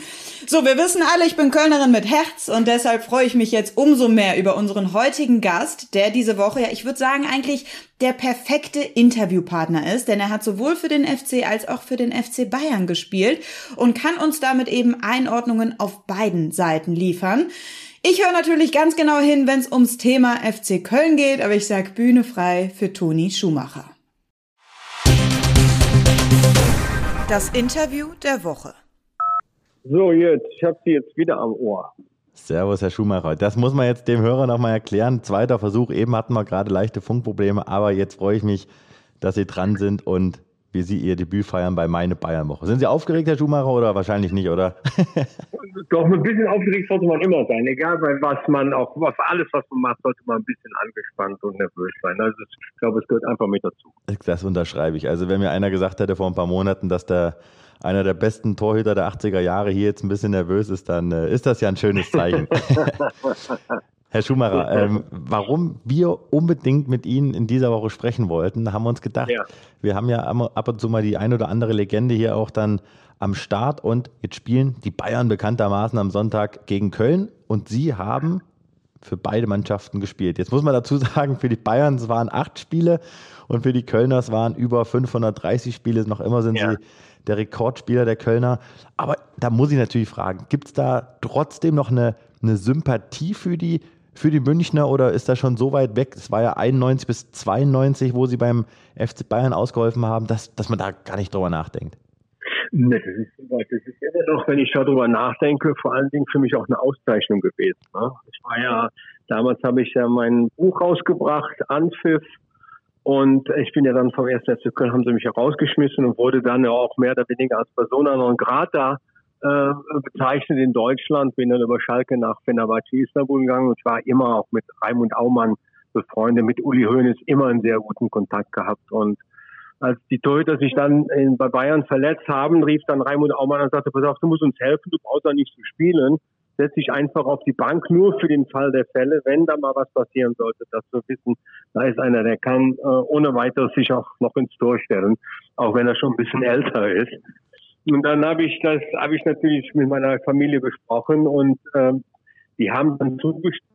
[SPEAKER 2] So, wir wissen alle, ich bin Kölnerin mit Herz und deshalb freue ich mich jetzt umso mehr über unseren heutigen Gast, der diese Woche, ja, ich würde sagen, eigentlich der perfekte Interviewpartner ist, denn er hat sowohl für den FC als auch für den FC Bayern gespielt und kann uns damit eben Einordnungen auf beiden Seiten liefern. Ich höre natürlich ganz genau hin, wenn es ums Thema FC Köln geht, aber ich sag Bühne frei für Toni Schumacher. Das Interview der Woche.
[SPEAKER 5] So, jetzt, ich habe Sie jetzt wieder am Ohr.
[SPEAKER 3] Servus, Herr Schumacher. Das muss man jetzt dem Hörer nochmal erklären. Zweiter Versuch, eben hatten wir gerade leichte Funkprobleme, aber jetzt freue ich mich, dass Sie dran sind und wie Sie Ihr Debüt feiern bei Meine Bayernwoche. Sind Sie aufgeregt, Herr Schumacher, oder wahrscheinlich nicht, oder? [LAUGHS]
[SPEAKER 5] Doch, ein bisschen aufgeregt sollte man immer sein. Egal, bei was man auch, was alles, was man macht, sollte man ein bisschen angespannt und nervös sein. Also ich glaube, es gehört einfach mit dazu.
[SPEAKER 3] Das unterschreibe ich. Also wenn mir einer gesagt hätte vor ein paar Monaten, dass der einer der besten Torhüter der 80er Jahre hier jetzt ein bisschen nervös ist, dann äh, ist das ja ein schönes Zeichen. [LAUGHS] Herr Schumacher, ähm, warum wir unbedingt mit Ihnen in dieser Woche sprechen wollten, haben wir uns gedacht, ja. wir haben ja ab und zu mal die ein oder andere Legende hier auch dann am Start und jetzt spielen die Bayern bekanntermaßen am Sonntag gegen Köln und Sie haben für beide Mannschaften gespielt. Jetzt muss man dazu [LAUGHS] sagen, für die Bayern waren acht Spiele und für die Kölners waren über 530 Spiele. Noch immer sind ja. sie der Rekordspieler der Kölner. Aber da muss ich natürlich fragen, gibt es da trotzdem noch eine, eine Sympathie für die für die Münchner oder ist das schon so weit weg? Es war ja 91 bis 92, wo sie beim FC Bayern ausgeholfen haben, dass, dass man da gar nicht drüber nachdenkt.
[SPEAKER 5] Ne, das ist, das ist immer noch, wenn ich darüber nachdenke, vor allen Dingen für mich auch eine Auszeichnung gewesen. Ne? Ich war ja, damals habe ich ja mein Buch rausgebracht, Anpfiff, und ich bin ja dann vom 1. FC Köln, haben sie mich herausgeschmissen und wurde dann ja auch mehr oder weniger als Persona non grata äh, bezeichnet in Deutschland, bin dann über Schalke nach Fenerbahce Istanbul gegangen und ich war immer auch mit Raimund Aumann befreundet, mit Uli Hoeneß immer einen sehr guten Kontakt gehabt und als die Torhüter sich dann in, bei Bayern verletzt haben, rief dann Raimund Aumann und sagte, pass auf, du musst uns helfen, du brauchst auch nicht zu spielen. Setz dich einfach auf die Bank, nur für den Fall der Fälle, wenn da mal was passieren sollte, dass wir wissen, da ist einer, der kann äh, ohne weiteres sich auch noch ins Tor stellen, auch wenn er schon ein bisschen [LAUGHS] älter ist. Und dann habe ich das, habe ich natürlich mit meiner Familie besprochen und ähm, die haben dann zugestimmt,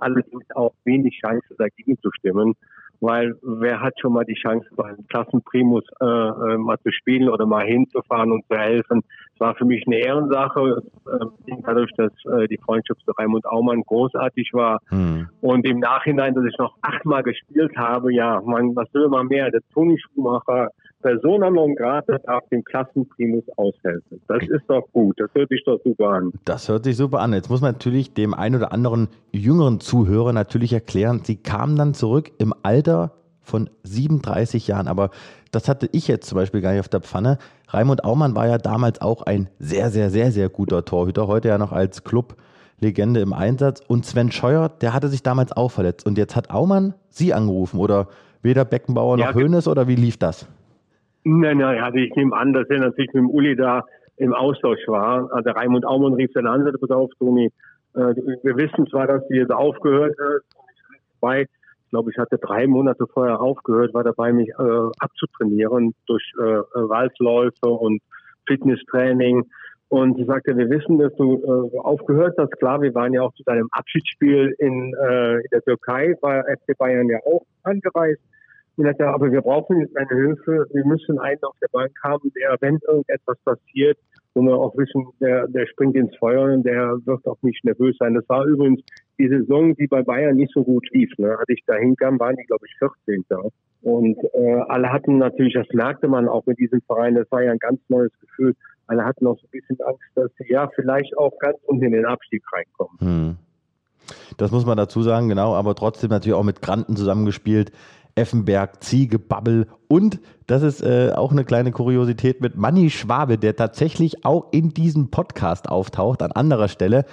[SPEAKER 5] allerdings auch wenig Chance dagegen zu stimmen, weil wer hat schon mal die Chance, beim Klassenprimus äh, äh, mal zu spielen oder mal hinzufahren und zu helfen. Es war für mich eine Ehrensache, äh, dadurch, dass äh, die Freundschaft zu Raimund Aumann großartig war. Hm. Und im Nachhinein, dass ich noch achtmal gespielt habe, ja, man, was will man mehr? Der Toni Schumacher, Persona non grata darf dem Klassenprimus aushelfen. Das ist doch gut. Das hört sich doch super an.
[SPEAKER 3] Das hört sich super an. Jetzt muss man natürlich dem einen oder anderen jüngeren Zuhörer natürlich erklären, sie kamen dann zurück im Alter von 37 Jahren. Aber das hatte ich jetzt zum Beispiel gar nicht auf der Pfanne. Raimund Aumann war ja damals auch ein sehr, sehr, sehr, sehr guter Torhüter. Heute ja noch als Clublegende im Einsatz. Und Sven Scheuer, der hatte sich damals auch verletzt. Und jetzt hat Aumann Sie angerufen oder weder Beckenbauer noch ja, Hoeneß oder wie lief das?
[SPEAKER 5] Nein, nein, also ich nehme an, dass er natürlich mit dem Uli da im Austausch war. Also Raimund Aumann rief dann an, sagte, pass auf, Toni, äh, wir wissen zwar, dass du jetzt aufgehört hast, ich glaube, ich hatte drei Monate vorher aufgehört, war dabei, mich äh, abzutrainieren durch äh, Waldläufe und Fitnesstraining. Und sie sagte, wir wissen, dass du äh, aufgehört hast. Klar, wir waren ja auch zu deinem Abschiedsspiel in, äh, in der Türkei, war FC Bayern ja auch angereist. Und er aber wir brauchen jetzt eine Hilfe. Wir müssen einen auf der Bank haben, der, wenn irgendetwas passiert, wo wir auch wissen, der, der springt ins Feuer und der wird auch nicht nervös sein. Das war übrigens die Saison, die bei Bayern nicht so gut lief. Ne? Als ich da hinkam, waren die, glaube ich, 14. Und äh, alle hatten natürlich, das merkte man auch mit diesem Verein, das war ja ein ganz neues Gefühl. Alle hatten auch so ein bisschen Angst, dass sie ja vielleicht auch ganz unten in den Abstieg reinkommen. Hm.
[SPEAKER 3] Das muss man dazu sagen, genau, aber trotzdem natürlich auch mit Granten zusammengespielt. Effenberg, Ziege, Babbel und das ist äh, auch eine kleine Kuriosität mit Manni Schwabe, der tatsächlich auch in diesem Podcast auftaucht an anderer Stelle,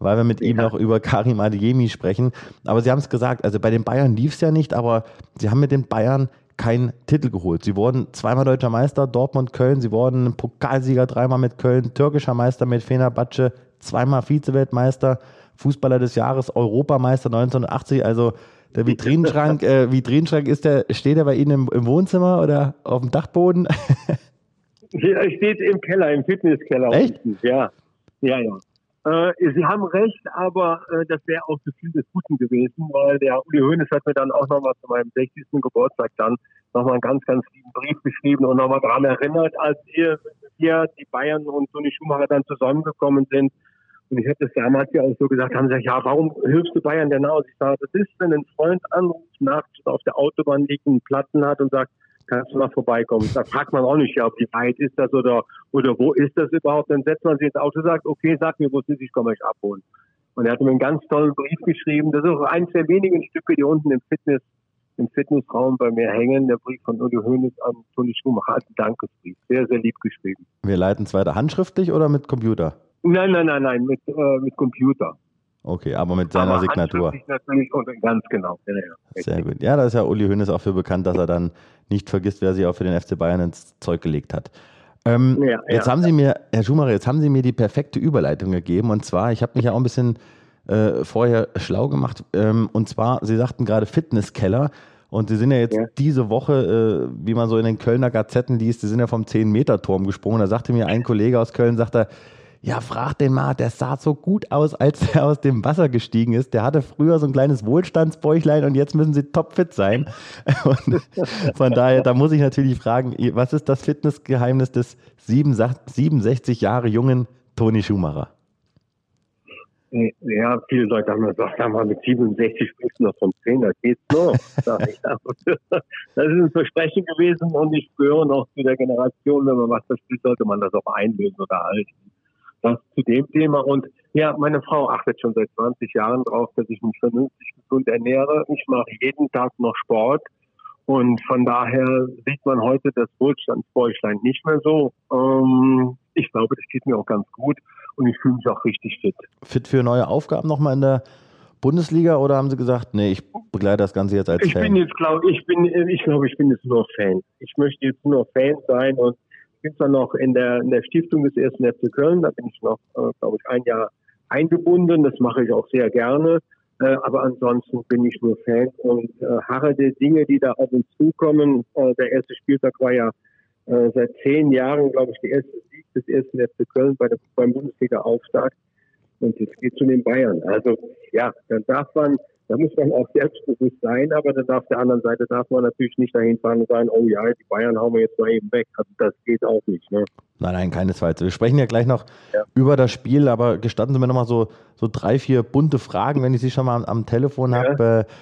[SPEAKER 3] weil wir mit ja. ihm noch über Karim Adeyemi sprechen. Aber Sie haben es gesagt, also bei den Bayern lief es ja nicht, aber Sie haben mit den Bayern keinen Titel geholt. Sie wurden zweimal deutscher Meister, Dortmund, Köln. Sie wurden Pokalsieger dreimal mit Köln, türkischer Meister mit Fenerbahce, zweimal Vizeweltmeister, Fußballer des Jahres, Europameister 1980. Also der Vitrinenschrank, äh, Vitrinenschrank ist der, steht er bei Ihnen im, im Wohnzimmer oder auf dem Dachboden? [LAUGHS]
[SPEAKER 5] er steht im Keller, im Fitnesskeller.
[SPEAKER 3] Echt?
[SPEAKER 5] Ja, ja, ja. Äh, Sie haben recht, aber äh, das wäre auch zu viel des Guten gewesen, weil der Uli Hoeneß hat mir dann auch nochmal zu meinem 60. Geburtstag dann nochmal einen ganz, ganz lieben Brief geschrieben und nochmal daran erinnert, als wir, wir, die Bayern und Toni Schumacher dann zusammengekommen sind, und ich habe das damals ja auch so gesagt, haben gesagt, ja, warum hilfst du Bayern denn aus? Ich sage, das ist, wenn ein Freund anruft, nachts auf der Autobahn liegt, einen Platten hat und sagt, kannst du mal vorbeikommen. Da fragt man auch nicht, ja, wie weit ist das oder, oder wo ist das überhaupt? Dann setzt man sich ins Auto und sagt, okay, sag mir, wo es ist, ich komme euch abholen. Und er hat mir einen ganz tollen Brief geschrieben. Das ist auch eines der wenigen Stücke, die unten im Fitness, im Fitnessraum bei mir hängen. Der Brief von Uli Hoeneß an Toni Schumacher als Dankesbrief. Sehr, sehr lieb geschrieben.
[SPEAKER 3] Wir leiten es weiter handschriftlich oder mit Computer?
[SPEAKER 5] Nein, nein, nein, nein, mit, äh, mit Computer.
[SPEAKER 3] Okay, aber mit seiner aber Signatur.
[SPEAKER 5] Natürlich und ganz genau. Ja,
[SPEAKER 3] ja. Sehr gut. Ja, da ist ja Uli Hoeneß auch für bekannt, dass er dann nicht vergisst, wer sich auch für den FC Bayern ins Zeug gelegt hat. Ähm, ja, jetzt haben Sie mir, Herr Schumacher, jetzt haben Sie mir die perfekte Überleitung gegeben. Und zwar, ich habe mich ja auch ein bisschen äh, vorher schlau gemacht. Ähm, und zwar, Sie sagten gerade Fitnesskeller. Und Sie sind ja jetzt diese Woche, äh, wie man so in den Kölner Gazetten liest, Sie sind ja vom 10-Meter-Turm gesprungen. Da sagte mir ein Kollege aus Köln, sagt er, ja, frag den mal, der sah so gut aus, als [LAUGHS] er aus dem Wasser gestiegen ist. Der hatte früher so ein kleines Wohlstandsbäuchlein und jetzt müssen sie topfit sein. [LAUGHS] Und von daher, da muss ich natürlich fragen, was ist das Fitnessgeheimnis des 67 Jahre jungen Toni Schumacher?
[SPEAKER 5] Ja, viele Leute haben gesagt, sag mal, mit 67 spielst noch vom 10, das geht's noch. [LAUGHS] das ist ein Versprechen gewesen und ich gehöre noch zu der Generation, wenn man was verspielt, sollte man das auch einlösen oder halten. Das zu dem Thema. Und ja, meine Frau achtet schon seit 20 Jahren darauf, dass ich mich vernünftig gesund ernähre. Ich mache jeden Tag noch Sport. Und von daher sieht man heute das Wohlstandsbäuchlein nicht mehr so. Ähm, ich glaube, das geht mir auch ganz gut und ich fühle mich auch richtig fit.
[SPEAKER 3] Fit für neue Aufgaben nochmal in der Bundesliga oder haben Sie gesagt, nee, ich begleite das Ganze jetzt als
[SPEAKER 5] ich
[SPEAKER 3] Fan?
[SPEAKER 5] Bin jetzt, glaub, ich bin ich glaube, ich bin jetzt nur Fan. Ich möchte jetzt nur Fan sein und bin zwar noch in der, in der Stiftung des ersten FC Köln, da bin ich noch, äh, glaube ich, ein Jahr eingebunden. Das mache ich auch sehr gerne. Äh, aber ansonsten bin ich nur Fan und äh, harre der Dinge, die da auf uns zukommen. Äh, der erste Spieltag war ja äh, seit zehn Jahren, glaube ich, der erste Sieg des ersten FC Köln bei der, beim Bundesliga-Auftakt. Und es geht zu den Bayern. Also ja, dann darf man da muss man auch selbstbewusst sein, aber dann auf der anderen Seite darf man natürlich nicht dahin fahren und sagen, oh ja, die Bayern hauen wir jetzt mal eben weg. Also das geht auch nicht. Ne?
[SPEAKER 3] Nein, nein, keinesfalls. Wir sprechen ja gleich noch ja. über das Spiel, aber gestatten Sie mir nochmal so, so drei, vier bunte Fragen, wenn ich Sie schon mal am, am Telefon ja. habe. Äh,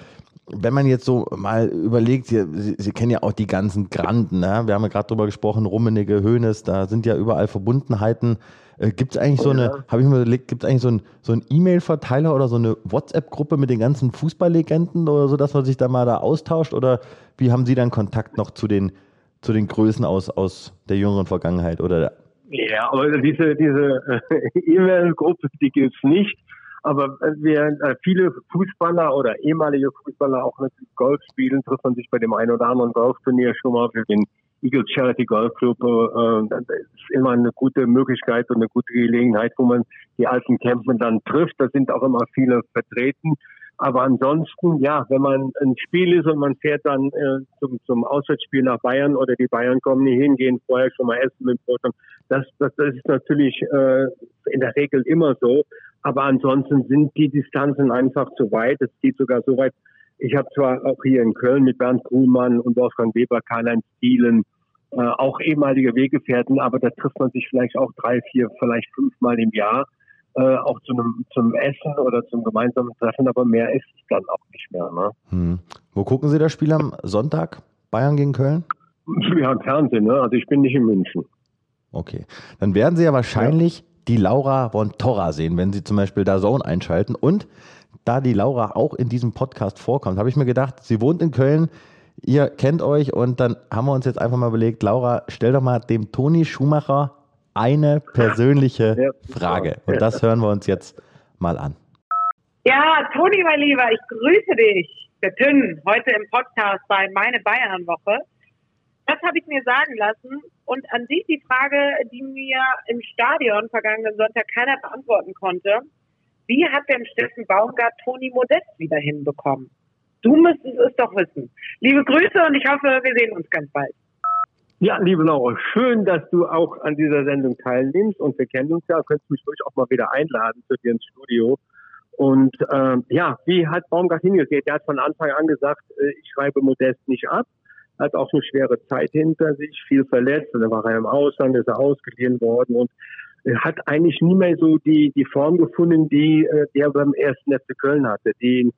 [SPEAKER 3] wenn man jetzt so mal überlegt, Sie, Sie, Sie kennen ja auch die ganzen Granden, ne? wir haben ja gerade drüber gesprochen, Rummenigge, Höhnes, da sind ja überall Verbundenheiten. Äh, gibt es eigentlich so eine, ja. habe ich mir überlegt, gibt es eigentlich so einen so E-Mail-Verteiler oder so eine WhatsApp-Gruppe mit den ganzen Fußballlegenden oder so, dass man sich da mal da austauscht? Oder wie haben Sie dann Kontakt noch zu den, zu den Größen aus, aus der jüngeren Vergangenheit? Oder
[SPEAKER 5] ja, aber diese, diese äh, [LAUGHS] E-Mail-Gruppe, die gibt es nicht. Aber wir äh, viele Fußballer oder ehemalige Fußballer auch natürlich Golf spielen, trifft man sich bei dem einen oder anderen Golfturnier schon mal für den Eagles Charity Golf Club. Äh, das ist immer eine gute Möglichkeit und eine gute Gelegenheit, wo man die alten Campen dann trifft. Da sind auch immer viele vertreten. Aber ansonsten, ja, wenn man ein Spiel ist und man fährt dann äh, zum, zum Auswärtsspiel nach Bayern oder die Bayern kommen nie hingehen, vorher schon mal essen mit Brot, das, das, das ist natürlich äh, in der Regel immer so. Aber ansonsten sind die Distanzen einfach zu weit. Es geht sogar so weit. Ich habe zwar auch hier in Köln mit Bernd Kuhlmann und Wolfgang Weber, Karl-Heinz Thielen, äh, auch ehemalige Weggefährten, aber da trifft man sich vielleicht auch drei, vier, vielleicht fünfmal im Jahr, äh, auch zu einem, zum Essen oder zum gemeinsamen Treffen, aber mehr ist es dann auch nicht mehr. Ne?
[SPEAKER 3] Hm. Wo gucken Sie das Spiel am Sonntag? Bayern gegen Köln?
[SPEAKER 5] Ja, im Fernsehen, ne? Also ich bin nicht in München.
[SPEAKER 3] Okay. Dann werden Sie ja wahrscheinlich ja die Laura von Torra sehen, wenn Sie zum Beispiel da Zone einschalten. Und da die Laura auch in diesem Podcast vorkommt, habe ich mir gedacht, sie wohnt in Köln, ihr kennt euch und dann haben wir uns jetzt einfach mal überlegt, Laura, stell doch mal dem Toni Schumacher eine persönliche ja, Frage. Und das hören wir uns jetzt mal an.
[SPEAKER 4] Ja, Toni, mein Lieber, ich grüße dich. Der Tünn, heute im Podcast bei Meine Bayern-Woche. Das habe ich mir sagen lassen. Und an dich die Frage, die mir im Stadion vergangenen Sonntag keiner beantworten konnte. Wie hat denn Steffen Baumgart Toni Modest wieder hinbekommen? Du müsstest es doch wissen. Liebe Grüße und ich hoffe, wir sehen uns ganz bald.
[SPEAKER 5] Ja, liebe Laura, schön, dass du auch an dieser Sendung teilnimmst und wir kennen uns ja, könntest mich ruhig auch mal wieder einladen zu dir ins Studio. Und ähm, ja, wie hat Baumgart hingeht? Er hat von Anfang an gesagt, äh, ich schreibe Modest nicht ab hat auch eine schwere Zeit hinter sich, viel verletzt und dann war er im Ausland, ist er ausgeliehen worden und hat eigentlich nie mehr so die, die Form gefunden, die, äh, die er beim ersten FC Köln hatte, die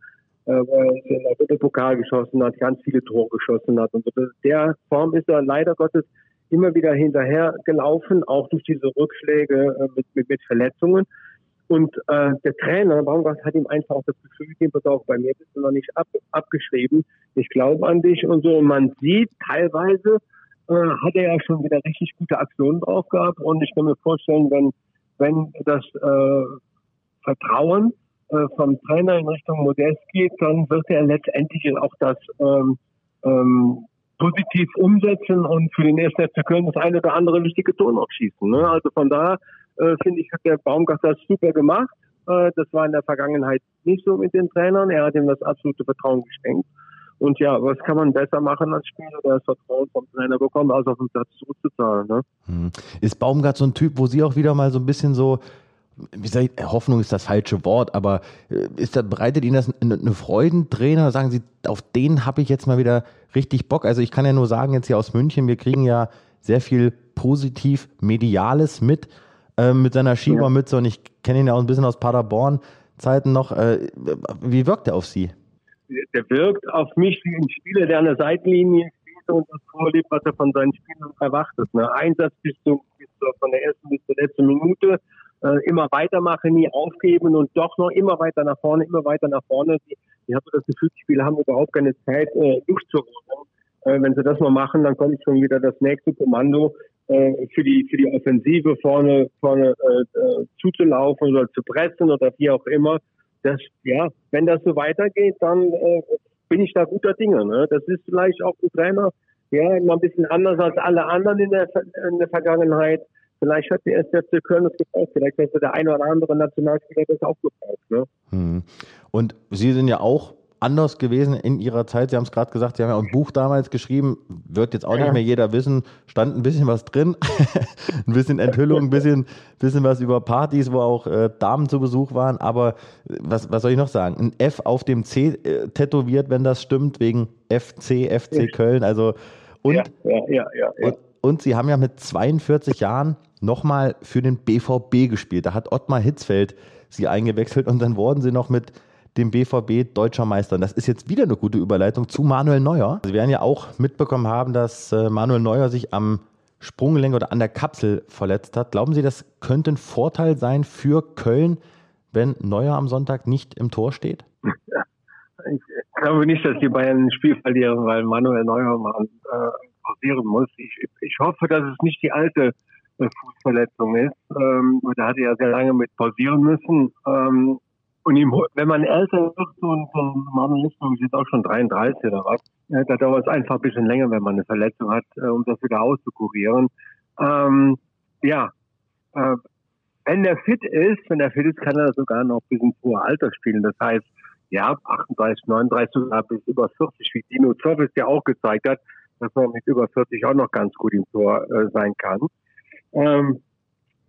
[SPEAKER 5] äh, er in der Dritte Pokal geschossen hat, ganz viele Tore geschossen hat. Und der Form ist er leider Gottes immer wieder hinterher gelaufen, auch durch diese Rückschläge äh, mit, mit, mit Verletzungen. Und äh, der Trainer, Baumgart, hat ihm einfach auch das Gefühl gegeben, pass auf, bei mir bist du noch nicht ab, abgeschrieben. Ich glaube an dich und so. Und man sieht teilweise, äh, hat er ja schon wieder richtig gute Aktionen drauf gehabt. Und ich kann mir vorstellen, wenn, wenn das äh, Vertrauen äh, vom Trainer in Richtung Modest geht, dann wird er letztendlich auch das ähm, ähm, positiv umsetzen und für den ersten FC Köln das eine oder andere wichtige Tor noch schießen. Ne? Also von da äh, finde ich, hat der Baumgart das super gemacht. Äh, das war in der Vergangenheit nicht so mit den Trainern. Er hat ihm das absolute Vertrauen geschenkt. Und ja, was kann man besser machen als Spieler, der das Vertrauen vom Trainer bekommt, als auf den Platz zurückzuzahlen. Ne?
[SPEAKER 3] Hm. Ist Baumgart so ein Typ, wo Sie auch wieder mal so ein bisschen so wie sag ich, Hoffnung ist das falsche Wort, aber äh, ist das, bereitet Ihnen das eine, Freudenträne? Sagen Sie, auf den habe ich jetzt mal wieder richtig Bock. Also ich kann ja nur sagen, jetzt hier aus München, wir kriegen ja sehr viel positiv Mediales mit, äh, mit seiner Schiebermütze und ich kenne ihn ja auch ein bisschen aus Paderborn-Zeiten noch. Äh, wie wirkt er auf Sie?
[SPEAKER 5] Der wirkt auf mich wie ein Spieler, der an der Seitenlinie steht und das vorlebt, was er von seinen Spielern erwartet. Ne? Einsatz bis, zu, bis zu, von der ersten bis zur letzten Minute äh, immer weitermachen, nie aufgeben und doch noch immer weiter nach vorne, immer weiter nach vorne. Ich, habe das Gefühl, die Spieler haben überhaupt keine Zeit, äh, durchzurufen. Äh, wenn sie das mal machen, dann kommt schon wieder das nächste Kommando äh, für die für die Offensive vorne vorne äh, äh, zuzulaufen oder zu pressen oder wie auch immer. Das ja, wenn das so weitergeht, dann äh, bin ich da guter Dinge. Ne? Das ist vielleicht auch ein Trainer, ja, immer ein bisschen anders als alle anderen in der in der Vergangenheit. Vielleicht hat die SFC Köln das gebraucht. Vielleicht hätte der eine oder andere Nationalspieler das auch gebraucht. Ne?
[SPEAKER 3] Hm. Und Sie sind ja auch anders gewesen in Ihrer Zeit. Sie haben es gerade gesagt, Sie haben ja auch ein Buch damals geschrieben, wird jetzt auch ja. nicht mehr jeder wissen, stand ein bisschen was drin, [LAUGHS] ein bisschen Enthüllung, ein bisschen, bisschen was über Partys, wo auch äh, Damen zu Besuch waren. Aber äh, was, was soll ich noch sagen? Ein F auf dem C äh, tätowiert, wenn das stimmt, wegen FC, FC Köln. Also und, ja, ja, ja, und, und Sie haben ja mit 42 Jahren nochmal für den BVB gespielt. Da hat Ottmar Hitzfeld sie eingewechselt und dann wurden sie noch mit dem BVB deutscher Meister. Und das ist jetzt wieder eine gute Überleitung zu Manuel Neuer. Sie werden ja auch mitbekommen haben, dass äh, Manuel Neuer sich am Sprunggelenk oder an der Kapsel verletzt hat. Glauben Sie, das könnte ein Vorteil sein für Köln, wenn Neuer am Sonntag nicht im Tor steht?
[SPEAKER 5] Ich glaube nicht, dass die Bayern ein Spiel verlieren, weil Manuel Neuer mal äh, pausieren muss. Ich, ich hoffe, dass es nicht die alte Fußverletzung ist. Ähm, da hat er ja sehr lange mit pausieren müssen. Ähm, und ihm, wenn man älter wird, Manuel Listung ist auch schon 33 oder was, äh, da dauert es einfach ein bisschen länger, wenn man eine Verletzung hat, äh, um das wieder auszukurieren. Ähm, ja, äh, wenn der fit ist, wenn der fit ist, kann er sogar noch bis ins hohe Alter spielen. Das heißt, ja, 38, 39, sogar bis über 40, wie Dino Zoff es ja auch gezeigt hat, dass man mit über 40 auch noch ganz gut im Tor äh, sein kann. Ähm,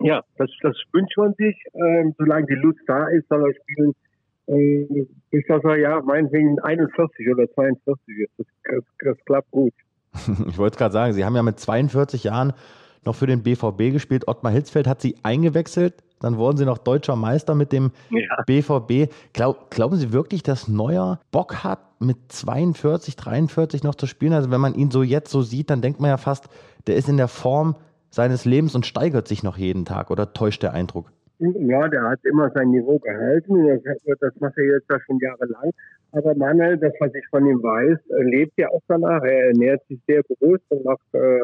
[SPEAKER 5] ja, das, das wünscht man sich. Ähm, solange die Lust da ist, soll er spielen. Ähm, ich sage ja, meinetwegen 41 oder 42 Das, das, das klappt gut. [LAUGHS]
[SPEAKER 3] ich wollte gerade sagen, Sie haben ja mit 42 Jahren noch für den BVB gespielt. Ottmar Hitzfeld hat Sie eingewechselt. Dann wurden Sie noch deutscher Meister mit dem ja. BVB. Glaub, glauben Sie wirklich, dass Neuer Bock hat, mit 42, 43 noch zu spielen? Also wenn man ihn so jetzt so sieht, dann denkt man ja fast, der ist in der Form seines Lebens und steigert sich noch jeden Tag oder täuscht der Eindruck?
[SPEAKER 5] Ja, der hat immer sein Niveau gehalten. Das, das macht er jetzt ja schon jahrelang. Aber Manuel, das, was ich von ihm weiß, lebt ja auch danach. Er ernährt sich sehr bewusst und macht äh,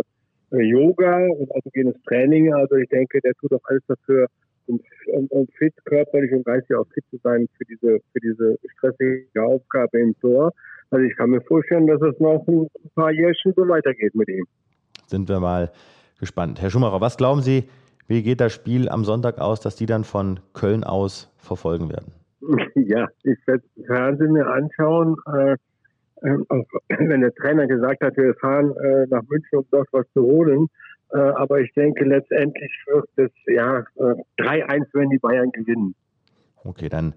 [SPEAKER 5] Yoga und autogenes Training. Also ich denke, der tut auch alles dafür, um, um, um fit, körperlich und geistig auch fit zu sein für diese, für diese stressige Aufgabe im Tor. Also ich kann mir vorstellen, dass es noch ein paar Jährchen so weitergeht mit ihm.
[SPEAKER 3] Sind wir mal gespannt. Herr Schumacher, was glauben Sie, wie geht das Spiel am Sonntag aus, dass die dann von Köln aus verfolgen werden? [LAUGHS]
[SPEAKER 5] Ja, ich werde das Fernsehen mir anschauen. Äh, äh, [CLEARS THROAT] wenn der Trainer gesagt hat, wir fahren äh, nach München, um dort was zu holen. Äh, aber ich denke, letztendlich wird es ja 3-1, äh, wenn die Bayern gewinnen.
[SPEAKER 3] Okay, dann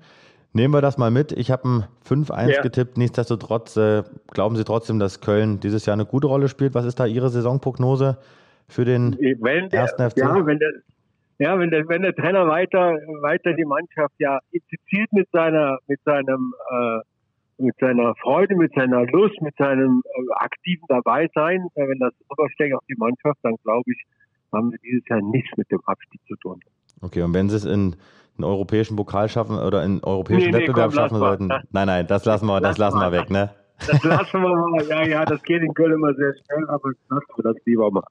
[SPEAKER 3] nehmen wir das mal mit. Ich habe ein 5-1 ja. getippt. Nichtsdestotrotz äh, glauben Sie trotzdem, dass Köln dieses Jahr eine gute Rolle spielt. Was ist da Ihre Saisonprognose? Für den wenn der, ersten FC?
[SPEAKER 5] Ja, wenn der, ja, wenn der, wenn der Trainer weiter, weiter die Mannschaft ja infiziert mit seiner, mit seinem, äh, mit seiner Freude, mit seiner Lust, mit seinem äh, aktiven Dabeisein, äh, wenn das rübersteckt auf die Mannschaft, dann glaube ich, haben wir dieses Jahr nichts mit dem Abstieg zu tun.
[SPEAKER 3] Okay, und wenn sie es in einen europäischen Pokal schaffen oder in europäischen nee, Wettbewerb nee, komm, schaffen sollten. Nein, nein, das lassen wir, das lassen wir weg, ne?
[SPEAKER 5] Das lassen wir mal. Ja, ja, das geht in Köln immer sehr schnell, aber lassen wir das lieber mal.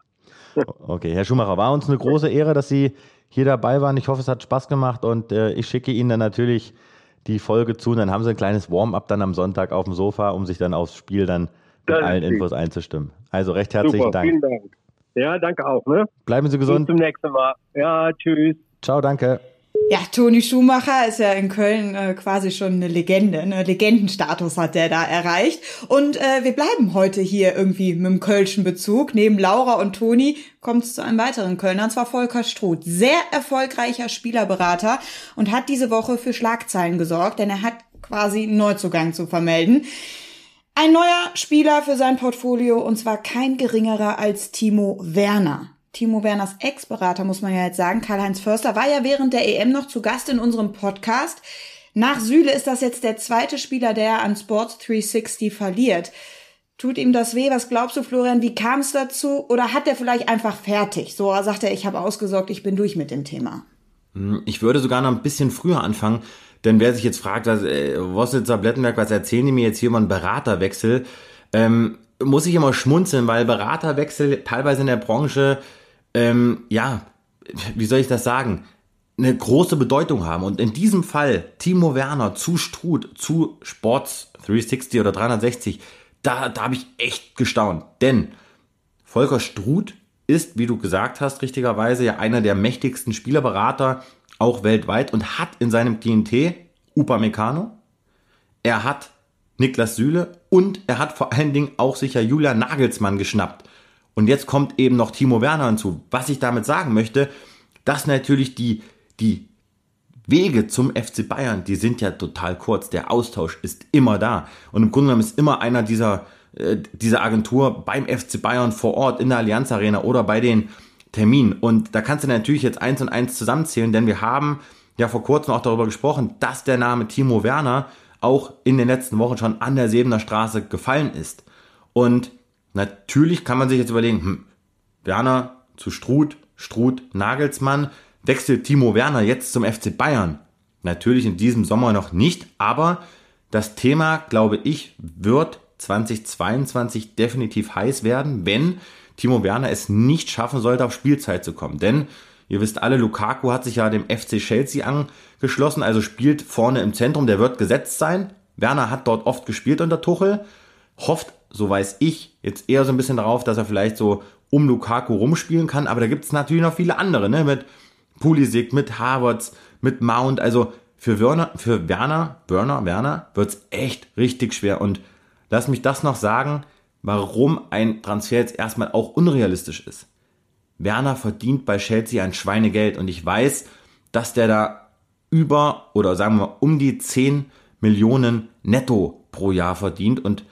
[SPEAKER 3] Okay, Herr Schumacher, war uns eine große Ehre, dass Sie hier dabei waren. Ich hoffe, es hat Spaß gemacht und äh, ich schicke Ihnen dann natürlich die Folge zu. Und dann haben Sie ein kleines Warm-up dann am Sonntag auf dem Sofa, um sich dann aufs Spiel dann mit das allen Infos einzustimmen. Also recht herzlichen Super, Dank. Vielen Dank.
[SPEAKER 5] Ja, danke auch. Ne?
[SPEAKER 3] Bleiben Sie gesund.
[SPEAKER 5] Bis zum nächsten Mal. Ja, tschüss.
[SPEAKER 3] Ciao, danke.
[SPEAKER 2] Ja, Toni Schumacher ist ja in Köln äh, quasi schon eine Legende. Eine Legendenstatus hat der da erreicht. Und äh, wir bleiben heute hier irgendwie mit dem Kölschen Bezug. Neben Laura und Toni kommt es zu einem weiteren Kölner, und zwar Volker Struth. Sehr erfolgreicher Spielerberater und hat diese Woche für Schlagzeilen gesorgt, denn er hat quasi einen Neuzugang zu vermelden. Ein neuer Spieler für sein Portfolio und zwar kein geringerer als Timo Werner. Timo Werners Ex-Berater, muss man ja jetzt sagen, Karl-Heinz Förster, war ja während der EM noch zu Gast in unserem Podcast. Nach Süle ist das jetzt der zweite Spieler, der an Sports 360 verliert. Tut ihm das weh? Was glaubst du, Florian? Wie kam es dazu? Oder hat er vielleicht einfach fertig? So sagt er, ich habe ausgesorgt, ich bin durch mit dem Thema.
[SPEAKER 3] Hm, ich würde sogar noch ein bisschen früher anfangen, denn wer sich jetzt fragt, was, äh, Wossitzer Blettenberg, was erzählen die mir jetzt hier über einen Beraterwechsel? Ähm, muss ich immer schmunzeln, weil Beraterwechsel teilweise in der Branche ähm, ja, wie soll ich das sagen, eine große Bedeutung haben. Und in diesem Fall Timo Werner zu Struth, zu Sports 360 oder 360, da, da habe ich echt gestaunt. Denn Volker Struth ist, wie du gesagt hast, richtigerweise ja einer der mächtigsten Spielerberater auch weltweit und hat in seinem Klientel Upamecano, er hat Niklas Süle und er hat vor allen Dingen auch sicher Julia Nagelsmann geschnappt. Und jetzt kommt eben noch Timo Werner hinzu. Was ich damit sagen möchte, dass natürlich die, die Wege zum FC Bayern, die sind ja total kurz. Der Austausch ist immer da. Und im Grunde genommen ist immer einer dieser, äh, dieser Agentur beim FC Bayern vor Ort in der Allianz Arena oder bei den Terminen. Und da kannst du natürlich jetzt eins und eins zusammenzählen, denn wir haben ja vor kurzem auch darüber gesprochen, dass der Name Timo Werner auch in den letzten Wochen schon an der Sebener Straße gefallen ist. Und Natürlich kann man sich jetzt überlegen, hm, Werner zu Struth, Struth, Nagelsmann, wechselt Timo Werner jetzt zum FC Bayern. Natürlich in diesem Sommer noch nicht, aber das Thema, glaube ich, wird 2022 definitiv heiß werden, wenn Timo Werner es nicht schaffen sollte, auf Spielzeit zu kommen. Denn ihr wisst alle, Lukaku hat sich ja dem FC Chelsea angeschlossen, also spielt vorne im Zentrum, der wird gesetzt sein. Werner hat dort oft gespielt unter Tuchel, hofft so weiß ich, jetzt eher so ein bisschen darauf, dass er vielleicht so um Lukaku rumspielen kann. Aber da gibt es natürlich noch viele andere, ne? Mit Pulisic, mit Havertz, mit Mount. Also für Werner, für Werner, Werner, Werner wird's echt richtig schwer. Und lass mich das noch sagen, warum ein Transfer jetzt erstmal auch unrealistisch ist. Werner verdient bei Chelsea ein Schweinegeld und ich weiß, dass der da über oder sagen wir um die 10 Millionen netto pro Jahr verdient und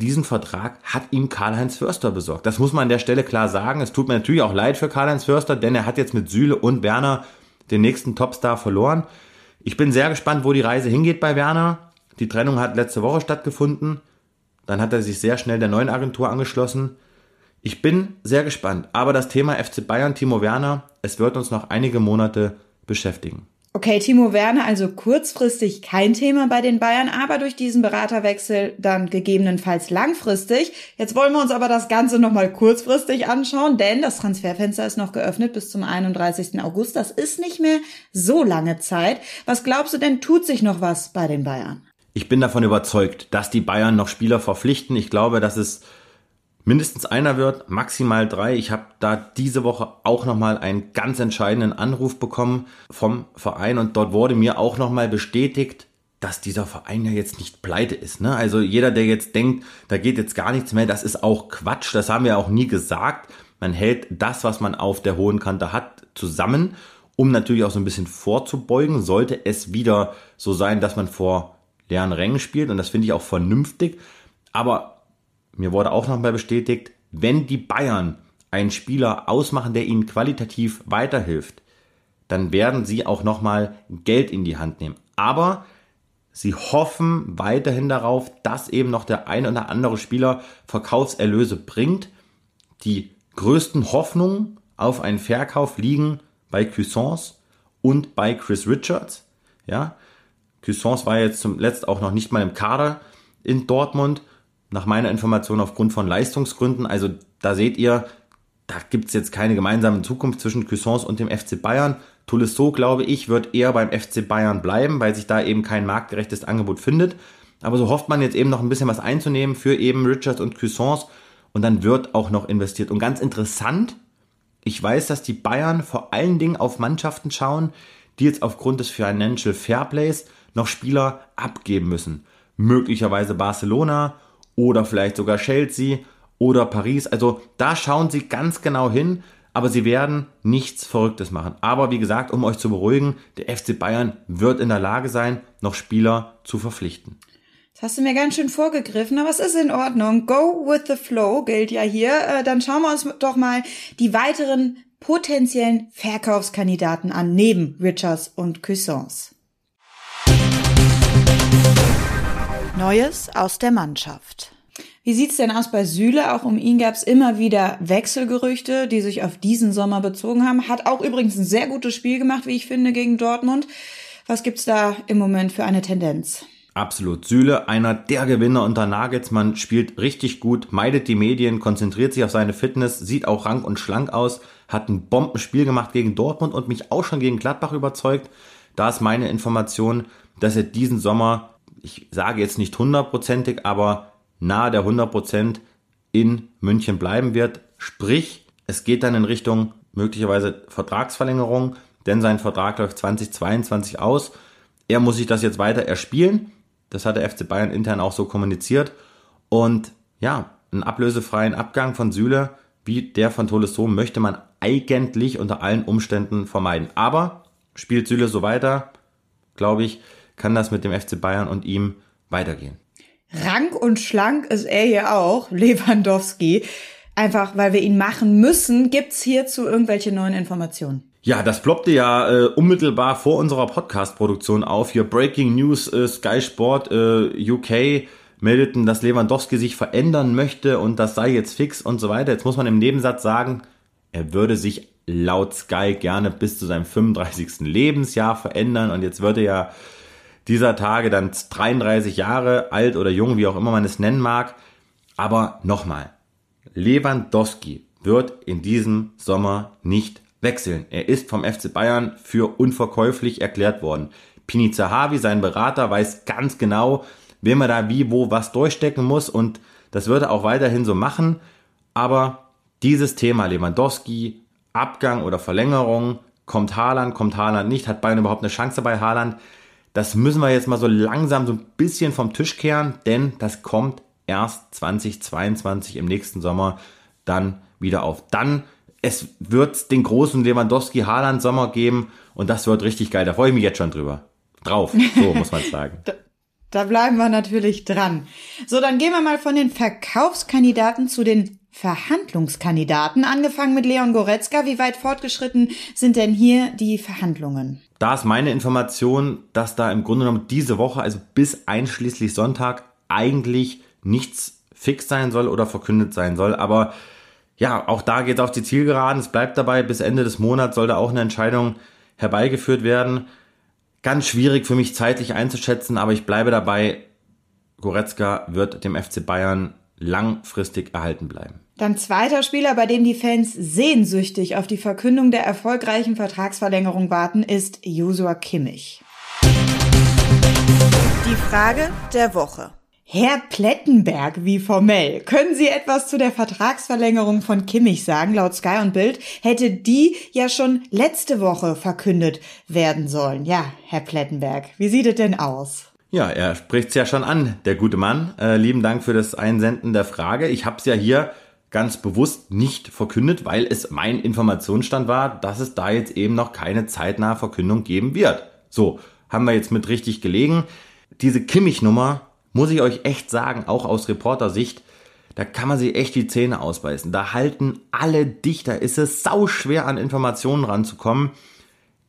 [SPEAKER 3] diesen Vertrag hat ihm Karl-Heinz Förster besorgt. Das muss man an der Stelle klar sagen. Es tut mir natürlich auch leid für Karl-Heinz Förster, denn er hat jetzt mit Süle und Werner den nächsten Topstar verloren. Ich bin sehr gespannt, wo die Reise hingeht bei Werner. Die Trennung hat letzte Woche stattgefunden. Dann hat er sich sehr schnell der neuen Agentur angeschlossen. Ich bin sehr gespannt. Aber das Thema FC Bayern, Timo Werner, es wird uns noch einige Monate beschäftigen.
[SPEAKER 2] Okay, Timo Werner also kurzfristig kein Thema bei den Bayern, aber durch diesen Beraterwechsel dann gegebenenfalls langfristig. Jetzt wollen wir uns aber das Ganze nochmal kurzfristig anschauen, denn das Transferfenster ist noch geöffnet bis zum 31. August. Das ist nicht mehr so lange Zeit. Was glaubst du denn, tut sich noch was bei den Bayern?
[SPEAKER 3] Ich bin davon überzeugt, dass die Bayern noch Spieler verpflichten. Ich glaube, dass es mindestens einer wird, maximal drei. Ich habe da diese Woche auch nochmal einen ganz entscheidenden Anruf bekommen vom Verein und dort wurde mir auch nochmal bestätigt, dass dieser Verein ja jetzt nicht pleite ist. Ne? Also jeder, der jetzt denkt, da geht jetzt gar nichts mehr, das ist auch Quatsch. Das haben wir auch nie gesagt. Man hält das, was man auf der hohen Kante hat, zusammen, um natürlich auch so ein bisschen vorzubeugen. Sollte es wieder so sein, dass man vor leeren Rängen spielt und das finde ich auch vernünftig. Aber mir wurde auch nochmal bestätigt, wenn die Bayern einen Spieler ausmachen, der ihnen qualitativ weiterhilft, dann werden sie auch nochmal Geld in die Hand nehmen. Aber Sie hoffen weiterhin darauf, dass eben noch der ein oder andere Spieler Verkaufserlöse bringt. Die größten Hoffnungen auf einen Verkauf liegen bei Cuisance und bei Chris Richards. Ja, Cuisance war jetzt zum Letzt auch noch nicht mal im Kader in Dortmund. Nach meiner Information aufgrund von Leistungsgründen. Also da seht ihr, da gibt's jetzt keine gemeinsame Zukunft zwischen Cuisance und dem FC Bayern. Tolisso, glaube ich, wird eher beim FC Bayern bleiben, weil sich da eben kein marktgerechtes Angebot findet. Aber so hofft man jetzt eben noch ein bisschen was einzunehmen für eben Richards und Cuisance und dann wird auch noch investiert. Und ganz interessant, ich weiß, dass die Bayern vor allen Dingen auf Mannschaften schauen, die jetzt aufgrund des Financial Fairplays noch Spieler abgeben müssen. Möglicherweise Barcelona oder vielleicht sogar Chelsea oder Paris. Also da schauen sie ganz genau hin, aber sie werden nichts Verrücktes machen. Aber wie gesagt, um euch zu beruhigen, der FC Bayern wird in der Lage sein, noch Spieler zu verpflichten.
[SPEAKER 2] Das hast du mir ganz schön vorgegriffen, aber es ist in Ordnung. Go with the flow gilt ja hier. Äh, dann schauen wir uns doch mal die weiteren potenziellen Verkaufskandidaten an, neben Richards und Cuissance. Neues aus der Mannschaft. Wie sieht's denn aus bei Süle? Auch um ihn gab's immer wieder Wechselgerüchte, die sich auf diesen Sommer bezogen haben. Hat auch übrigens ein sehr gutes Spiel gemacht, wie ich finde, gegen Dortmund. Was gibt's da im Moment für eine Tendenz?
[SPEAKER 3] Absolut. Süle, einer der Gewinner unter Nagelsmann, spielt richtig gut, meidet die Medien, konzentriert sich auf seine Fitness, sieht auch rank und schlank aus, hat ein Bombenspiel gemacht gegen Dortmund und mich auch schon gegen Gladbach überzeugt. Da ist meine Information, dass er diesen Sommer ich sage jetzt nicht hundertprozentig, aber nahe der 100 in München bleiben wird. Sprich, es geht dann in Richtung möglicherweise Vertragsverlängerung, denn sein Vertrag läuft 2022 aus. Er muss sich das jetzt weiter erspielen. Das hat der FC Bayern intern auch so kommuniziert. Und ja, einen ablösefreien Abgang von Süle wie der von Tolisso möchte man eigentlich unter allen Umständen vermeiden. Aber spielt Süle so weiter, glaube ich, kann das mit dem FC Bayern und ihm weitergehen.
[SPEAKER 2] Rank und schlank ist er hier auch, [LAUGHS] Lewandowski. Einfach, weil wir ihn machen müssen, gibt's hierzu irgendwelche neuen Informationen?
[SPEAKER 3] Ja, das ploppte ja äh, unmittelbar vor unserer Podcast-Produktion auf. Hier Breaking News, äh, Sky Sport äh, UK meldeten, dass Lewandowski sich verändern möchte und das sei jetzt fix und so weiter. Jetzt muss man im Nebensatz sagen, er würde sich laut Sky gerne bis zu seinem 35. Lebensjahr verändern und jetzt würde ja dieser Tage dann 33 Jahre alt oder jung, wie auch immer man es nennen mag. Aber nochmal, Lewandowski wird in diesem Sommer nicht wechseln. Er ist vom FC Bayern für unverkäuflich erklärt worden. Pini Zahavi, sein Berater, weiß ganz genau, wem er da wie, wo, was durchstecken muss und das wird er auch weiterhin so machen. Aber dieses Thema Lewandowski, Abgang oder Verlängerung, kommt Haaland, kommt Haaland nicht, hat Bayern überhaupt eine Chance bei Haaland, das müssen wir jetzt mal so langsam so ein bisschen vom Tisch kehren, denn das kommt erst 2022 im nächsten Sommer dann wieder auf. Dann es wird den großen Lewandowski Haaland Sommer geben und das wird richtig geil. Da freue ich mich jetzt schon drüber. Drauf, so muss man sagen. [LAUGHS]
[SPEAKER 2] da, da bleiben wir natürlich dran. So, dann gehen wir mal von den Verkaufskandidaten zu den Verhandlungskandidaten, angefangen mit Leon Goretzka. Wie weit fortgeschritten sind denn hier die Verhandlungen?
[SPEAKER 3] Da ist meine Information, dass da im Grunde genommen diese Woche, also bis einschließlich Sonntag, eigentlich nichts fix sein soll oder verkündet sein soll. Aber ja, auch da geht es auf die Zielgeraden. Es bleibt dabei, bis Ende des Monats soll da auch eine Entscheidung herbeigeführt werden. Ganz schwierig für mich zeitlich einzuschätzen, aber ich bleibe dabei. Goretzka wird dem FC Bayern langfristig erhalten bleiben.
[SPEAKER 2] Dann zweiter Spieler, bei dem die Fans sehnsüchtig auf die Verkündung der erfolgreichen Vertragsverlängerung warten, ist Josua Kimmich. Die Frage der Woche. Herr Plettenberg, wie formell. Können Sie etwas zu der Vertragsverlängerung von Kimmich sagen? Laut Sky und Bild hätte die ja schon letzte Woche verkündet werden sollen. Ja, Herr Plettenberg, wie sieht es denn aus?
[SPEAKER 3] Ja, er spricht's ja schon an, der gute Mann. Äh, lieben Dank für das Einsenden der Frage. Ich habe es ja hier ganz bewusst nicht verkündet, weil es mein Informationsstand war, dass es da jetzt eben noch keine zeitnahe Verkündung geben wird. So, haben wir jetzt mit richtig gelegen. Diese Kimmich-Nummer, muss ich euch echt sagen, auch aus Reportersicht, da kann man sich echt die Zähne ausbeißen. Da halten alle Dichter, ist es sau schwer an Informationen ranzukommen.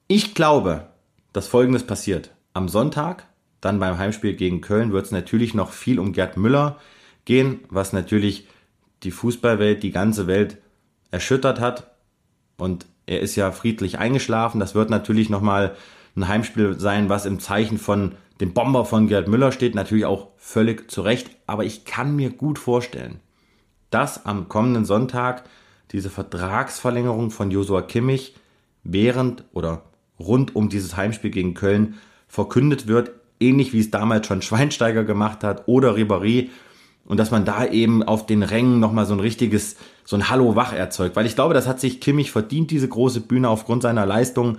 [SPEAKER 3] Ich glaube, dass Folgendes passiert. Am Sonntag dann beim Heimspiel gegen Köln wird es natürlich noch viel um Gerd Müller gehen, was natürlich die Fußballwelt, die ganze Welt erschüttert hat. Und er ist ja friedlich eingeschlafen. Das wird natürlich nochmal ein Heimspiel sein, was im Zeichen von dem Bomber von Gerd Müller steht. Natürlich auch völlig zu Recht. Aber ich kann mir gut vorstellen, dass am kommenden Sonntag diese Vertragsverlängerung von Josua Kimmich während oder rund um dieses Heimspiel gegen Köln verkündet wird, ähnlich wie es damals schon Schweinsteiger gemacht hat oder Ribéry und dass man da eben auf den Rängen nochmal so ein richtiges, so ein Hallo wach erzeugt, weil ich glaube, das hat sich Kimmich verdient, diese große Bühne aufgrund seiner Leistung.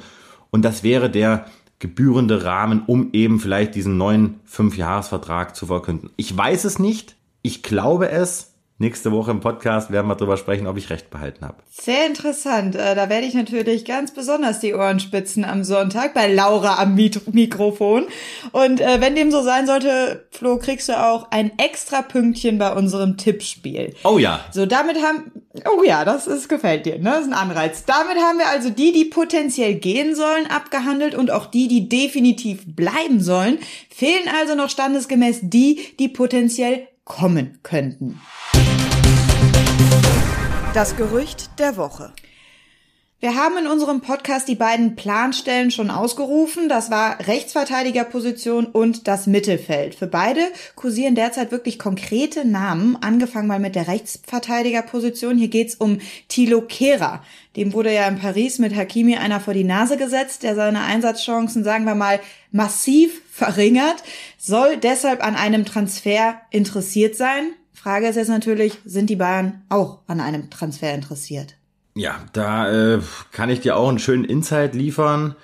[SPEAKER 3] Und das wäre der gebührende Rahmen, um eben vielleicht diesen neuen Fünfjahresvertrag zu verkünden. Ich weiß es nicht, ich glaube es, Nächste Woche im Podcast werden wir darüber sprechen, ob ich recht behalten habe.
[SPEAKER 2] Sehr interessant. Äh, da werde ich natürlich ganz besonders die Ohren spitzen am Sonntag bei Laura am Mikrofon. Und äh, wenn dem so sein sollte, Flo, kriegst du auch ein extra Pünktchen bei unserem Tippspiel.
[SPEAKER 3] Oh ja.
[SPEAKER 2] So, damit haben, oh ja, das ist, gefällt dir, ne? Das ist ein Anreiz. Damit haben wir also die, die potenziell gehen sollen, abgehandelt und auch die, die definitiv bleiben sollen. Fehlen also noch standesgemäß die, die potenziell kommen könnten. Das Gerücht der Woche. Wir haben in unserem Podcast die beiden Planstellen schon ausgerufen. Das war Rechtsverteidigerposition und das Mittelfeld. Für beide kursieren derzeit wirklich konkrete Namen, angefangen mal mit der Rechtsverteidigerposition. Hier geht's um Thilo Kehrer. Dem wurde ja in Paris mit Hakimi einer vor die Nase gesetzt, der seine Einsatzchancen, sagen wir mal, massiv verringert, soll deshalb an einem Transfer interessiert sein. Frage ist jetzt natürlich, sind die Bayern auch an einem Transfer interessiert?
[SPEAKER 3] Ja, da äh, kann ich dir auch einen schönen Insight liefern.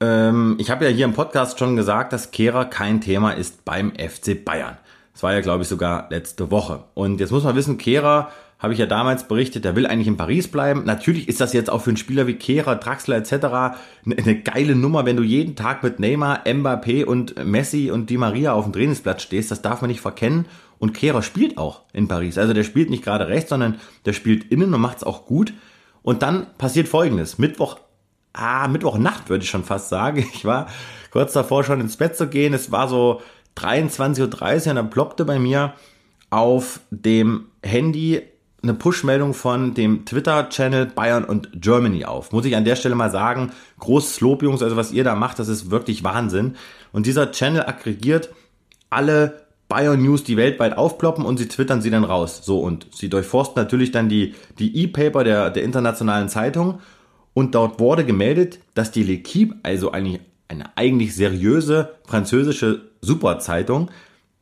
[SPEAKER 3] Ähm, ich habe ja hier im Podcast schon gesagt, dass Kehrer kein Thema ist beim FC Bayern. Das war ja, glaube ich, sogar letzte Woche. Und jetzt muss man wissen, Kehrer, habe ich ja damals berichtet, der will eigentlich in Paris bleiben. Natürlich ist das jetzt auch für einen Spieler wie Kehrer, Draxler etc. eine, eine geile Nummer, wenn du jeden Tag mit Neymar, Mbappé und Messi und Di Maria auf dem Trainingsplatz stehst. Das darf man nicht verkennen. Und Kehrer spielt auch in Paris. Also der spielt nicht gerade rechts, sondern der spielt innen und macht es auch gut. Und dann passiert folgendes. Mittwoch, ah, Mittwochnacht würde ich schon fast sagen. [LAUGHS] Ich war kurz davor schon ins Bett zu gehen. Es war so 23.30 Uhr und dann ploppte bei mir auf dem Handy eine Push-Meldung von dem Twitter-Channel Bayern und Germany auf. Muss ich an der Stelle mal sagen, großes Lob, Jungs, also was ihr da macht, das ist wirklich Wahnsinn. Und dieser Channel aggregiert alle Bayern News, die weltweit aufploppen und sie twittern sie dann raus. So, und sie durchforsten natürlich dann die, die E-Paper der, der internationalen Zeitung und dort wurde gemeldet, dass die L'Equipe, also eine, eine eigentlich seriöse französische Superzeitung,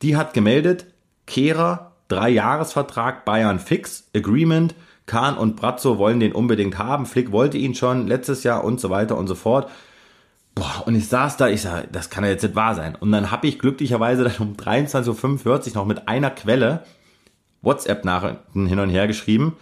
[SPEAKER 3] die hat gemeldet, Kehrer, Drei-Jahres-Vertrag, Bayern fix, Agreement, Kahn und Brazzo wollen den unbedingt haben, Flick wollte ihn schon letztes Jahr und so weiter und so fort. Boah, und ich saß da, ich sag, das kann ja jetzt nicht wahr sein. Und dann habe ich glücklicherweise dann um 23.45 Uhr noch mit einer Quelle WhatsApp-Nachrichten hin und her geschrieben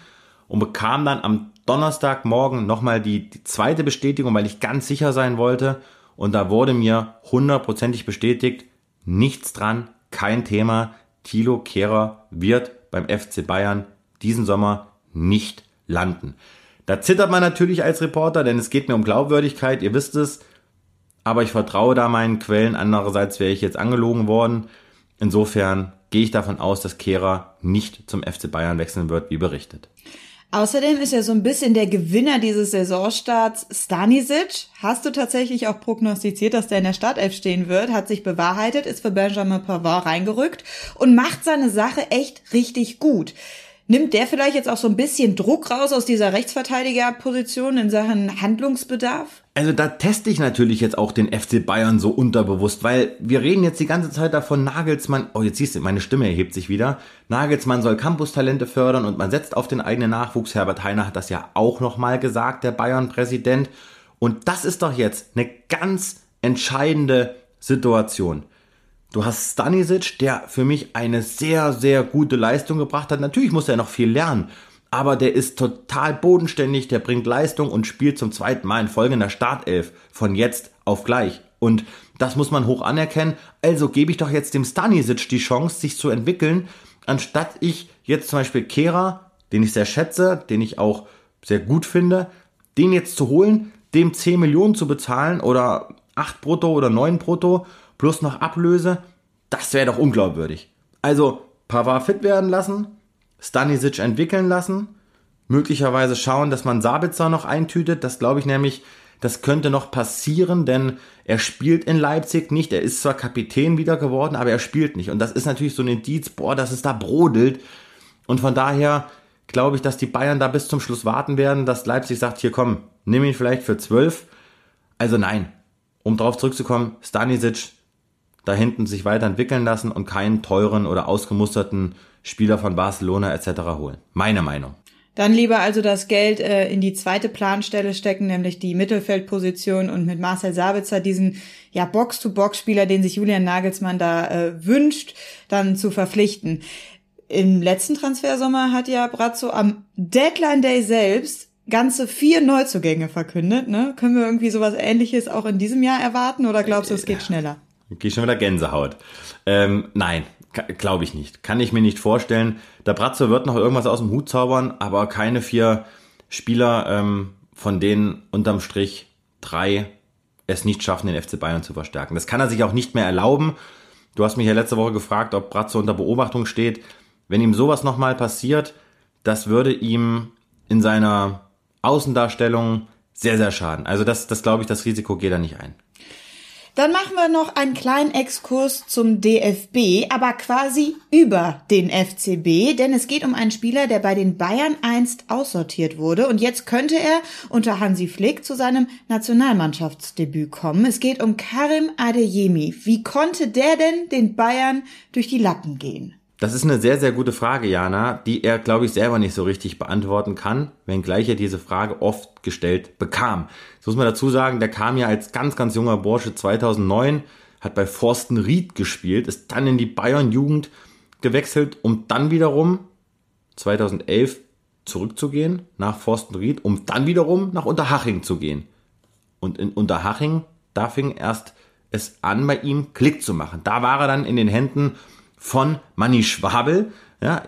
[SPEAKER 3] und bekam dann am Donnerstagmorgen nochmal die, die zweite Bestätigung, weil ich ganz sicher sein wollte. Und da wurde mir hundertprozentig bestätigt, nichts dran, kein Thema. Thilo Kehrer wird beim FC Bayern diesen Sommer nicht landen. Da zittert man natürlich als Reporter, denn es geht mir um Glaubwürdigkeit. Ihr wisst es, aber ich vertraue da meinen Quellen. Andererseits wäre ich jetzt angelogen worden. Insofern gehe ich davon aus, dass Kehrer nicht zum FC Bayern wechseln wird, wie berichtet.
[SPEAKER 2] Außerdem ist ja so ein bisschen der Gewinner dieses Saisonstarts Stanisic. Hast du tatsächlich auch prognostiziert, dass der in der Startelf stehen wird? Hat sich bewahrheitet, ist für Benjamin Pavard reingerückt und macht seine Sache echt richtig gut. Nimmt der vielleicht jetzt auch so ein bisschen Druck raus aus dieser Rechtsverteidigerposition in Sachen Handlungsbedarf?
[SPEAKER 3] Also da teste ich natürlich jetzt auch den FC Bayern so unterbewusst, weil wir reden jetzt die ganze Zeit davon, Nagelsmann, oh jetzt siehst du, meine Stimme erhebt sich wieder, Nagelsmann soll Campus-Talente fördern und man setzt auf den eigenen Nachwuchs. Herbert Heiner hat das ja auch nochmal gesagt, der Bayern-Präsident. Und das ist doch jetzt eine ganz entscheidende Situation. Du hast Stanisic, der für mich eine sehr, sehr gute Leistung gebracht hat. Natürlich muss er noch viel lernen, aber der ist total bodenständig, der bringt Leistung und spielt zum zweiten Mal in Folge in der Startelf von jetzt auf gleich. Und das muss man hoch anerkennen. Also gebe ich doch jetzt dem Stanisic die Chance, sich zu entwickeln, anstatt ich jetzt zum Beispiel Kehra, den ich sehr schätze, den ich auch sehr gut finde, den jetzt zu holen, dem 10 Millionen zu bezahlen oder 8 brutto oder 9 brutto plus noch Ablöse, das wäre doch unglaubwürdig. Also Pavard fit werden lassen, Stanisic entwickeln lassen, möglicherweise schauen, dass man Sabitzer noch eintütet. Das glaube ich nämlich, das könnte noch passieren, denn er spielt in Leipzig nicht. Er ist zwar Kapitän wieder geworden, aber er spielt nicht. Und das ist natürlich so ein Indiz, boah, dass es da brodelt. Und von daher glaube ich, dass die Bayern da bis zum Schluss warten werden, dass Leipzig sagt, hier komm, nimm ihn vielleicht für zwölf. Also nein, um darauf zurückzukommen, Stanisic da hinten sich weiterentwickeln lassen und keinen teuren oder ausgemusterten Spieler von Barcelona etc. holen. Meine Meinung.
[SPEAKER 2] Dann lieber also das Geld äh, in die zweite Planstelle stecken, nämlich die Mittelfeldposition und mit Marcel Sabitzer diesen ja Box-to-Box-Spieler, den sich Julian Nagelsmann da äh, wünscht, dann zu verpflichten. Im letzten Transfersommer hat ja Brazzo am Deadline Day selbst ganze vier Neuzugänge verkündet. Ne? Können wir irgendwie sowas Ähnliches auch in diesem Jahr erwarten oder glaubst du, es geht schneller?
[SPEAKER 3] Geh schon wieder Gänsehaut. Ähm, nein, glaube ich nicht. Kann ich mir nicht vorstellen. Der Bratzo wird noch irgendwas aus dem Hut zaubern, aber keine vier Spieler, ähm, von denen unterm Strich drei es nicht schaffen, den FC Bayern zu verstärken. Das kann er sich auch nicht mehr erlauben. Du hast mich ja letzte Woche gefragt, ob Bratzo unter Beobachtung steht. Wenn ihm sowas nochmal passiert, das würde ihm in seiner Außendarstellung sehr, sehr schaden. Also das, das glaube ich, das Risiko geht er nicht ein.
[SPEAKER 2] Dann machen wir noch einen kleinen Exkurs zum DFB, aber quasi über den FCB, denn es geht um einen Spieler, der bei den Bayern einst aussortiert wurde und jetzt könnte er unter Hansi Flick zu seinem Nationalmannschaftsdebüt kommen. Es geht um Karim Adeyemi. Wie konnte der denn den Bayern durch die Lappen gehen?
[SPEAKER 3] Das ist eine sehr, sehr gute Frage, Jana, die er, glaube ich, selber nicht so richtig beantworten kann, wenngleich er diese Frage oft gestellt bekam. Das muss man dazu sagen, der kam ja als ganz, ganz junger Bursche 2009, hat bei Forsten Ried gespielt, ist dann in die Bayern-Jugend gewechselt, um dann wiederum 2011 zurückzugehen nach Forsten Ried, um dann wiederum nach Unterhaching zu gehen. Und in Unterhaching, da fing erst es an, bei ihm Klick zu machen. Da war er dann in den Händen von Manni Schwabel, ja,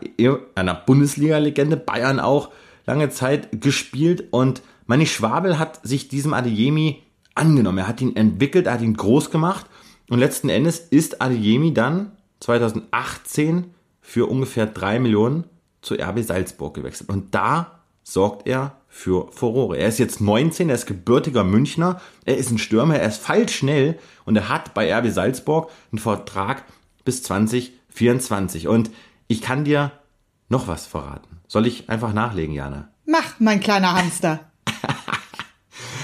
[SPEAKER 3] einer Bundesliga-Legende, Bayern auch lange Zeit gespielt und Manni Schwabel hat sich diesem Adeyemi angenommen. Er hat ihn entwickelt, er hat ihn groß gemacht und letzten Endes ist Adeyemi dann 2018 für ungefähr drei Millionen zu RB Salzburg gewechselt. Und da sorgt er für Furore. Er ist jetzt 19, er ist gebürtiger Münchner, er ist ein Stürmer, er ist feilschnell und er hat bei RB Salzburg einen Vertrag bis 20 24. Und ich kann dir noch was verraten. Soll ich einfach nachlegen, Jana?
[SPEAKER 2] Mach, mein kleiner Hamster.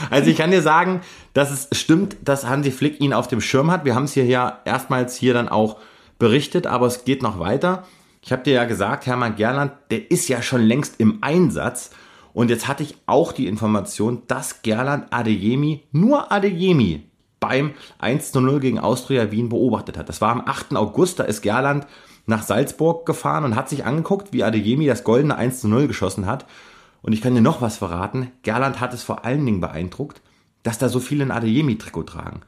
[SPEAKER 3] Also ich kann dir sagen, dass es stimmt, dass Hansi Flick ihn auf dem Schirm hat. Wir haben es hier ja erstmals hier dann auch berichtet, aber es geht noch weiter. Ich habe dir ja gesagt, Hermann Gerland, der ist ja schon längst im Einsatz. Und jetzt hatte ich auch die Information, dass Gerland Adeyemi, nur Adeyemi, beim 1 zu 0 gegen Austria Wien beobachtet hat. Das war am 8. August, da ist Gerland nach Salzburg gefahren und hat sich angeguckt, wie Adeyemi das goldene 1 zu 0 geschossen hat. Und ich kann dir noch was verraten. Gerland hat es vor allen Dingen beeindruckt, dass da so viele ein Adeyemi-Trikot tragen.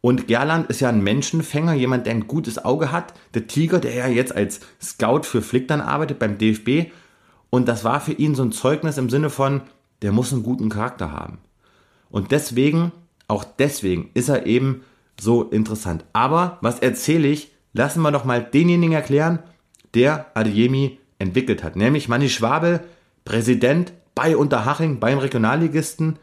[SPEAKER 3] Und Gerland ist ja ein Menschenfänger, jemand, der ein gutes Auge hat. Der Tiger, der ja jetzt als Scout für Flick dann arbeitet beim DFB. Und das war für ihn so ein Zeugnis im Sinne von, der muss einen guten Charakter haben. Und deswegen auch deswegen ist er eben so interessant. Aber was erzähle ich? Lassen wir doch mal denjenigen erklären, der Adeyemi entwickelt hat. Nämlich Manni Schwabel, Präsident bei Unterhaching, beim Regionalligisten.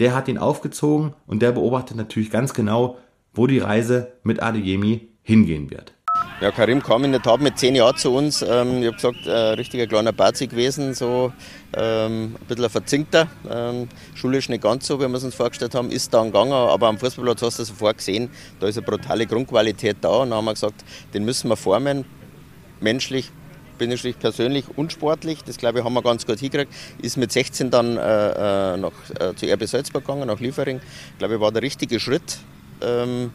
[SPEAKER 3] Der hat ihn aufgezogen und der beobachtet natürlich ganz genau, wo die Reise mit Adeyemi hingehen wird.
[SPEAKER 6] Ja, Karim kam in der Tat mit zehn Jahren zu uns. Ähm, ich habe gesagt, ein äh, richtiger kleiner Bazi gewesen, so ähm, ein bisschen ein verzinkter. Ähm, schulisch nicht ganz so, wie wir es uns vorgestellt haben, ist dann gegangen. Aber am Fußballplatz hast du sofort gesehen, da ist eine brutale Grundqualität da. Und dann haben wir gesagt, den müssen wir formen, menschlich, bin ich persönlich und sportlich, das glaube ich haben wir ganz gut hingekriegt, ist mit 16 dann äh, äh, nach, äh, zu RB Salzburg gegangen, nach Liefering. Ich glaube, war der richtige Schritt. Ähm,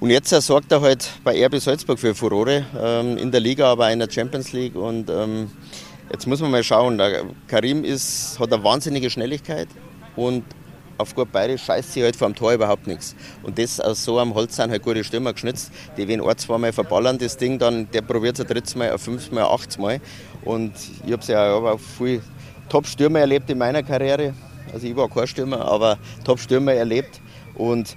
[SPEAKER 6] und jetzt sorgt er halt bei RB Salzburg für Furore, ähm, in der Liga, aber auch in der Champions League. Und ähm, jetzt muss man mal schauen, der Karim ist, hat eine wahnsinnige Schnelligkeit und auf gut Bayerisch scheißt sie halt vor dem Tor überhaupt nichts. Und das aus so einem Holz sind halt gute Stürmer geschnitzt, die wenn ein, zweimal verballern das Ding, dann der probiert es ein drittes Mal, ein fünftes Mal, ein achtes Mal. Und ich habe ja auch viel Top-Stürmer erlebt in meiner Karriere. Also ich war kein Stürmer, aber Top-Stürmer erlebt. Und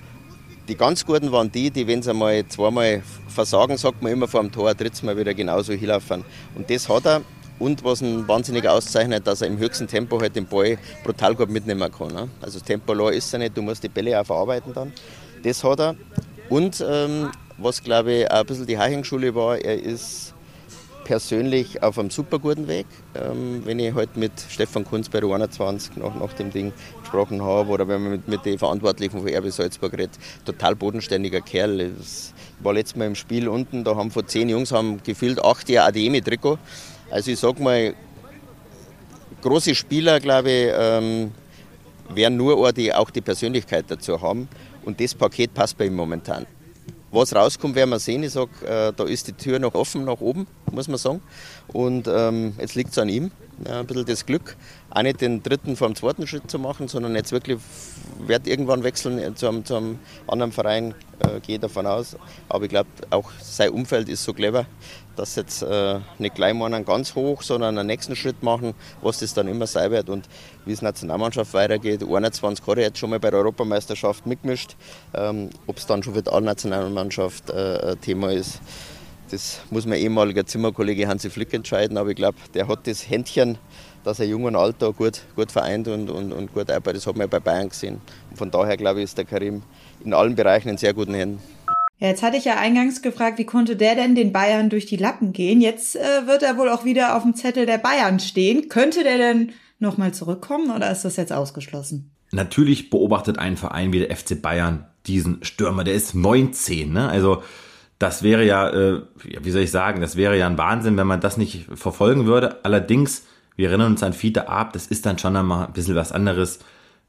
[SPEAKER 6] die ganz Guten waren die, die, wenn sie einmal zweimal versagen, sagt man immer vor dem Tor, drittes Mal wieder genauso hinlaufen. Und das hat er. Und was ihn wahnsinnig auszeichnet, dass er im höchsten Tempo halt den Ball brutal gut mitnehmen kann. Ne? Also das Tempo ist er nicht, du musst die Bälle auch verarbeiten dann. Das hat er. Und ähm, was glaube ich auch ein bisschen die Haching-Schule war, er ist persönlich auf einem super guten Weg. Ähm, wenn ich heute halt mit Stefan Kunz bei der 21 nach, nach dem Ding gesprochen habe oder wenn man mit, mit den Verantwortlichen von RB Salzburg redet, total bodenständiger Kerl. Ich war letztes Mal im Spiel unten, da haben von zehn Jungs haben gefühlt acht Jahre ADM-Trikot. Also ich sag mal, große Spieler, glaube ich, ähm, werden nur die auch die Persönlichkeit dazu haben. Und das Paket passt bei ihm momentan. Was rauskommt, werden wir sehen. Ich sage, äh, da ist die Tür noch offen nach oben, muss man sagen. Und ähm, jetzt liegt es an ihm. Ja, ein bisschen das Glück, auch nicht den dritten vom zweiten Schritt zu machen, sondern jetzt wirklich wird irgendwann wechseln zu einem, zu einem anderen Verein, äh, gehe davon aus. Aber ich glaube, auch sein Umfeld ist so clever, dass jetzt äh, nicht gleich mal einen ganz hoch, sondern einen nächsten Schritt machen, was das dann immer sein wird. Und wie es Nationalmannschaft weitergeht, 21 hat er jetzt schon mal bei der Europameisterschaft mitgemischt. Ähm, Ob es dann schon für die Nationalmannschaft äh, Thema ist, das muss mein ehemaliger Zimmerkollege Hansi Flick entscheiden. Aber ich glaube, der hat das Händchen, dass er jung und alt da gut, gut vereint und, und, und gut arbeitet. Das hat man ja bei Bayern gesehen. Und von daher glaube ich, ist der Karim in allen Bereichen in sehr guten Händen.
[SPEAKER 2] Ja, jetzt hatte ich ja eingangs gefragt, wie konnte der denn den Bayern durch die Lappen gehen? Jetzt äh, wird er wohl auch wieder auf dem Zettel der Bayern stehen. Könnte der denn nochmal zurückkommen oder ist das jetzt ausgeschlossen?
[SPEAKER 3] Natürlich beobachtet ein Verein wie der FC Bayern diesen Stürmer. Der ist 19, ne? Also das wäre ja, äh, wie soll ich sagen, das wäre ja ein Wahnsinn, wenn man das nicht verfolgen würde. Allerdings, wir erinnern uns an Fiete Ab, das ist dann schon einmal ein bisschen was anderes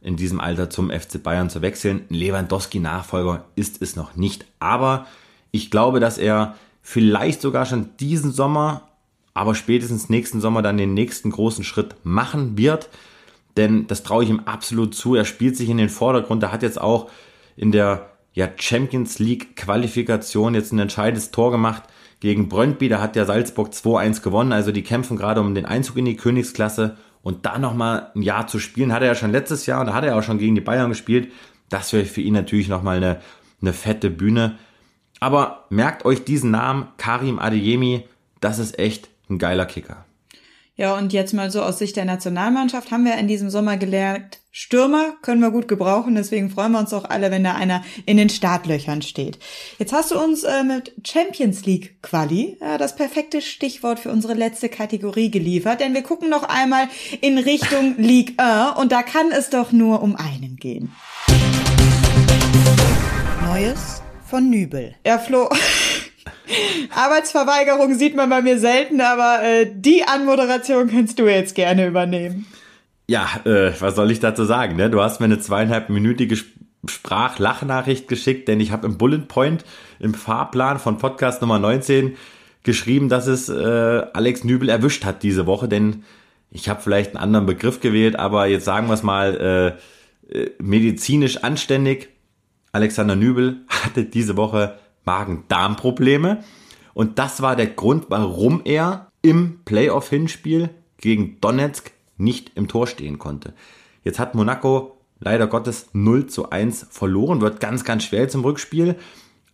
[SPEAKER 3] in diesem Alter zum FC Bayern zu wechseln. Lewandowski-Nachfolger ist es noch nicht. Aber ich glaube, dass er vielleicht sogar schon diesen Sommer, aber spätestens nächsten Sommer dann den nächsten großen Schritt machen wird. Denn das traue ich ihm absolut zu. Er spielt sich in den Vordergrund. Er hat jetzt auch in der ja, Champions League Qualifikation jetzt ein entscheidendes Tor gemacht gegen Brøndby. Da hat der Salzburg 2-1 gewonnen. Also die kämpfen gerade um den Einzug in die Königsklasse. Und da nochmal ein Jahr zu spielen, hat er ja schon letztes Jahr und da hat er auch schon gegen die Bayern gespielt. Das wäre für ihn natürlich nochmal eine, eine fette Bühne. Aber merkt euch diesen Namen, Karim Adeyemi, das ist echt ein geiler Kicker.
[SPEAKER 2] Ja, und jetzt mal so aus Sicht der Nationalmannschaft haben wir in diesem Sommer gelernt, Stürmer können wir gut gebrauchen, deswegen freuen wir uns auch alle, wenn da einer in den Startlöchern steht. Jetzt hast du uns äh, mit Champions League Quali äh, das perfekte Stichwort für unsere letzte Kategorie geliefert, denn wir gucken noch einmal in Richtung [LAUGHS] League 1 und da kann es doch nur um einen gehen. Neues von Nübel. Ja, Flo. [LAUGHS] Arbeitsverweigerung sieht man bei mir selten, aber äh, die Anmoderation kannst du jetzt gerne übernehmen.
[SPEAKER 3] Ja, äh, was soll ich dazu sagen? Ne? Du hast mir eine zweieinhalbminütige Sprachlachnachricht geschickt, denn ich habe im Bullet Point im Fahrplan von Podcast Nummer 19 geschrieben, dass es äh, Alex Nübel erwischt hat diese Woche, denn ich habe vielleicht einen anderen Begriff gewählt, aber jetzt sagen wir es mal äh, äh, medizinisch anständig. Alexander Nübel [LAUGHS] hatte diese Woche Magen-Darm-Probleme. Und das war der Grund, warum er im Playoff-Hinspiel gegen Donetsk nicht im Tor stehen konnte. Jetzt hat Monaco leider Gottes 0 zu 1 verloren, wird ganz, ganz schwer zum Rückspiel.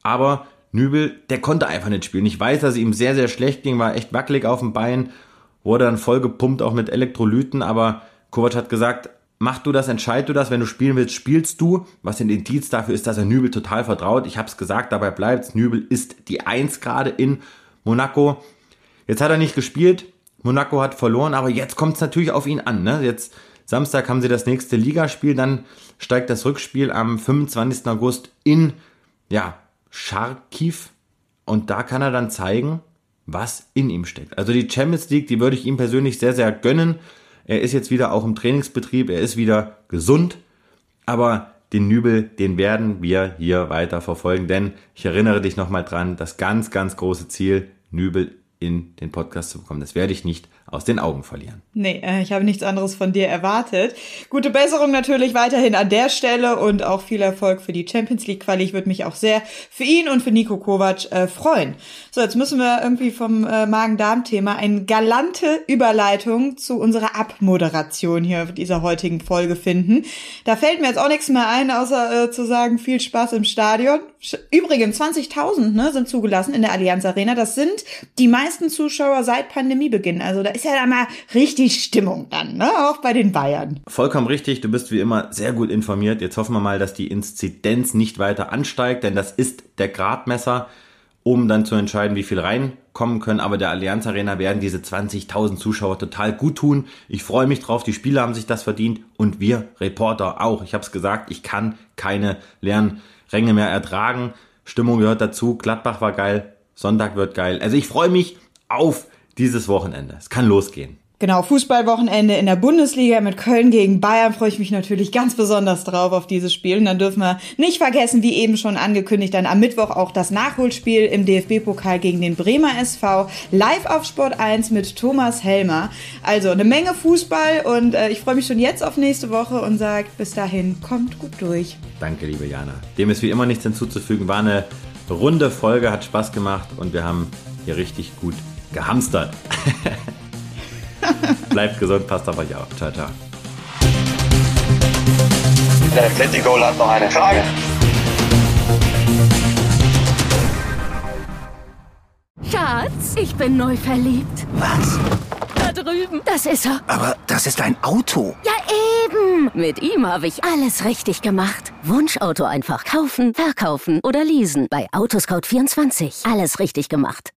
[SPEAKER 3] Aber Nübel, der konnte einfach nicht spielen. Ich weiß, dass es ihm sehr, sehr schlecht ging, war echt wackelig auf dem Bein, wurde dann voll gepumpt, auch mit Elektrolyten. Aber Kovac hat gesagt, mach du das, entscheid du das, wenn du spielen willst, spielst du. Was ein Indiz dafür ist, dass er Nübel total vertraut. Ich habe es gesagt, dabei bleibt's. Nübel ist die Eins gerade in Monaco. Jetzt hat er nicht gespielt. Monaco hat verloren, aber jetzt kommt es natürlich auf ihn an. Ne? Jetzt Samstag haben sie das nächste Ligaspiel, dann steigt das Rückspiel am 25. August in ja, Charkiw und da kann er dann zeigen, was in ihm steckt. Also die Champions League, die würde ich ihm persönlich sehr, sehr gönnen. Er ist jetzt wieder auch im Trainingsbetrieb, er ist wieder gesund, aber den Nübel, den werden wir hier weiter verfolgen, denn ich erinnere dich nochmal dran, das ganz, ganz große Ziel, Nübel in den Podcast zu bekommen. Das werde ich nicht aus den Augen verlieren.
[SPEAKER 2] Nee, äh, ich habe nichts anderes von dir erwartet. Gute Besserung natürlich weiterhin an der Stelle und auch viel Erfolg für die Champions League Quali. Ich würde mich auch sehr für ihn und für Nico Kovac äh, freuen. So, jetzt müssen wir irgendwie vom äh, Magen-Darm-Thema eine galante Überleitung zu unserer Abmoderation hier dieser heutigen Folge finden. Da fällt mir jetzt auch nichts mehr ein, außer äh, zu sagen, viel Spaß im Stadion. Übrigens, 20.000 ne, sind zugelassen in der Allianz Arena. Das sind die meisten Zuschauer seit Pandemiebeginn. Also da ist ja da mal richtig Stimmung dann, ne? auch bei den Bayern.
[SPEAKER 3] Vollkommen richtig, du bist wie immer sehr gut informiert. Jetzt hoffen wir mal, dass die Inzidenz nicht weiter ansteigt, denn das ist der Gradmesser, um dann zu entscheiden, wie viel reinkommen können. Aber der Allianz Arena werden diese 20.000 Zuschauer total gut tun. Ich freue mich drauf, die Spieler haben sich das verdient und wir Reporter auch. Ich habe es gesagt, ich kann keine leeren Ränge mehr ertragen. Stimmung gehört dazu, Gladbach war geil, Sonntag wird geil. Also ich freue mich auf dieses Wochenende. Es kann losgehen.
[SPEAKER 2] Genau, Fußballwochenende in der Bundesliga mit Köln gegen Bayern freue ich mich natürlich ganz besonders drauf auf dieses Spiel. Und dann dürfen wir nicht vergessen, wie eben schon angekündigt, dann am Mittwoch auch das Nachholspiel im DFB-Pokal gegen den Bremer SV live auf Sport 1 mit Thomas Helmer. Also eine Menge Fußball und äh, ich freue mich schon jetzt auf nächste Woche und sage bis dahin, kommt gut durch.
[SPEAKER 3] Danke, liebe Jana. Dem ist wie immer nichts hinzuzufügen. War eine runde Folge, hat Spaß gemacht und wir haben hier richtig gut gehamstert. [LAUGHS] Bleibt gesund, passt auf euch auf. Ciao, ciao.
[SPEAKER 1] Der Atletico hat noch eine Frage.
[SPEAKER 7] Schatz, ich bin neu verliebt.
[SPEAKER 8] Was?
[SPEAKER 7] Da drüben. Das ist er.
[SPEAKER 8] Aber das ist ein Auto.
[SPEAKER 7] Ja, eben. Mit ihm habe ich alles richtig gemacht. Wunschauto einfach kaufen, verkaufen oder leasen. Bei Autoscout24. Alles richtig gemacht.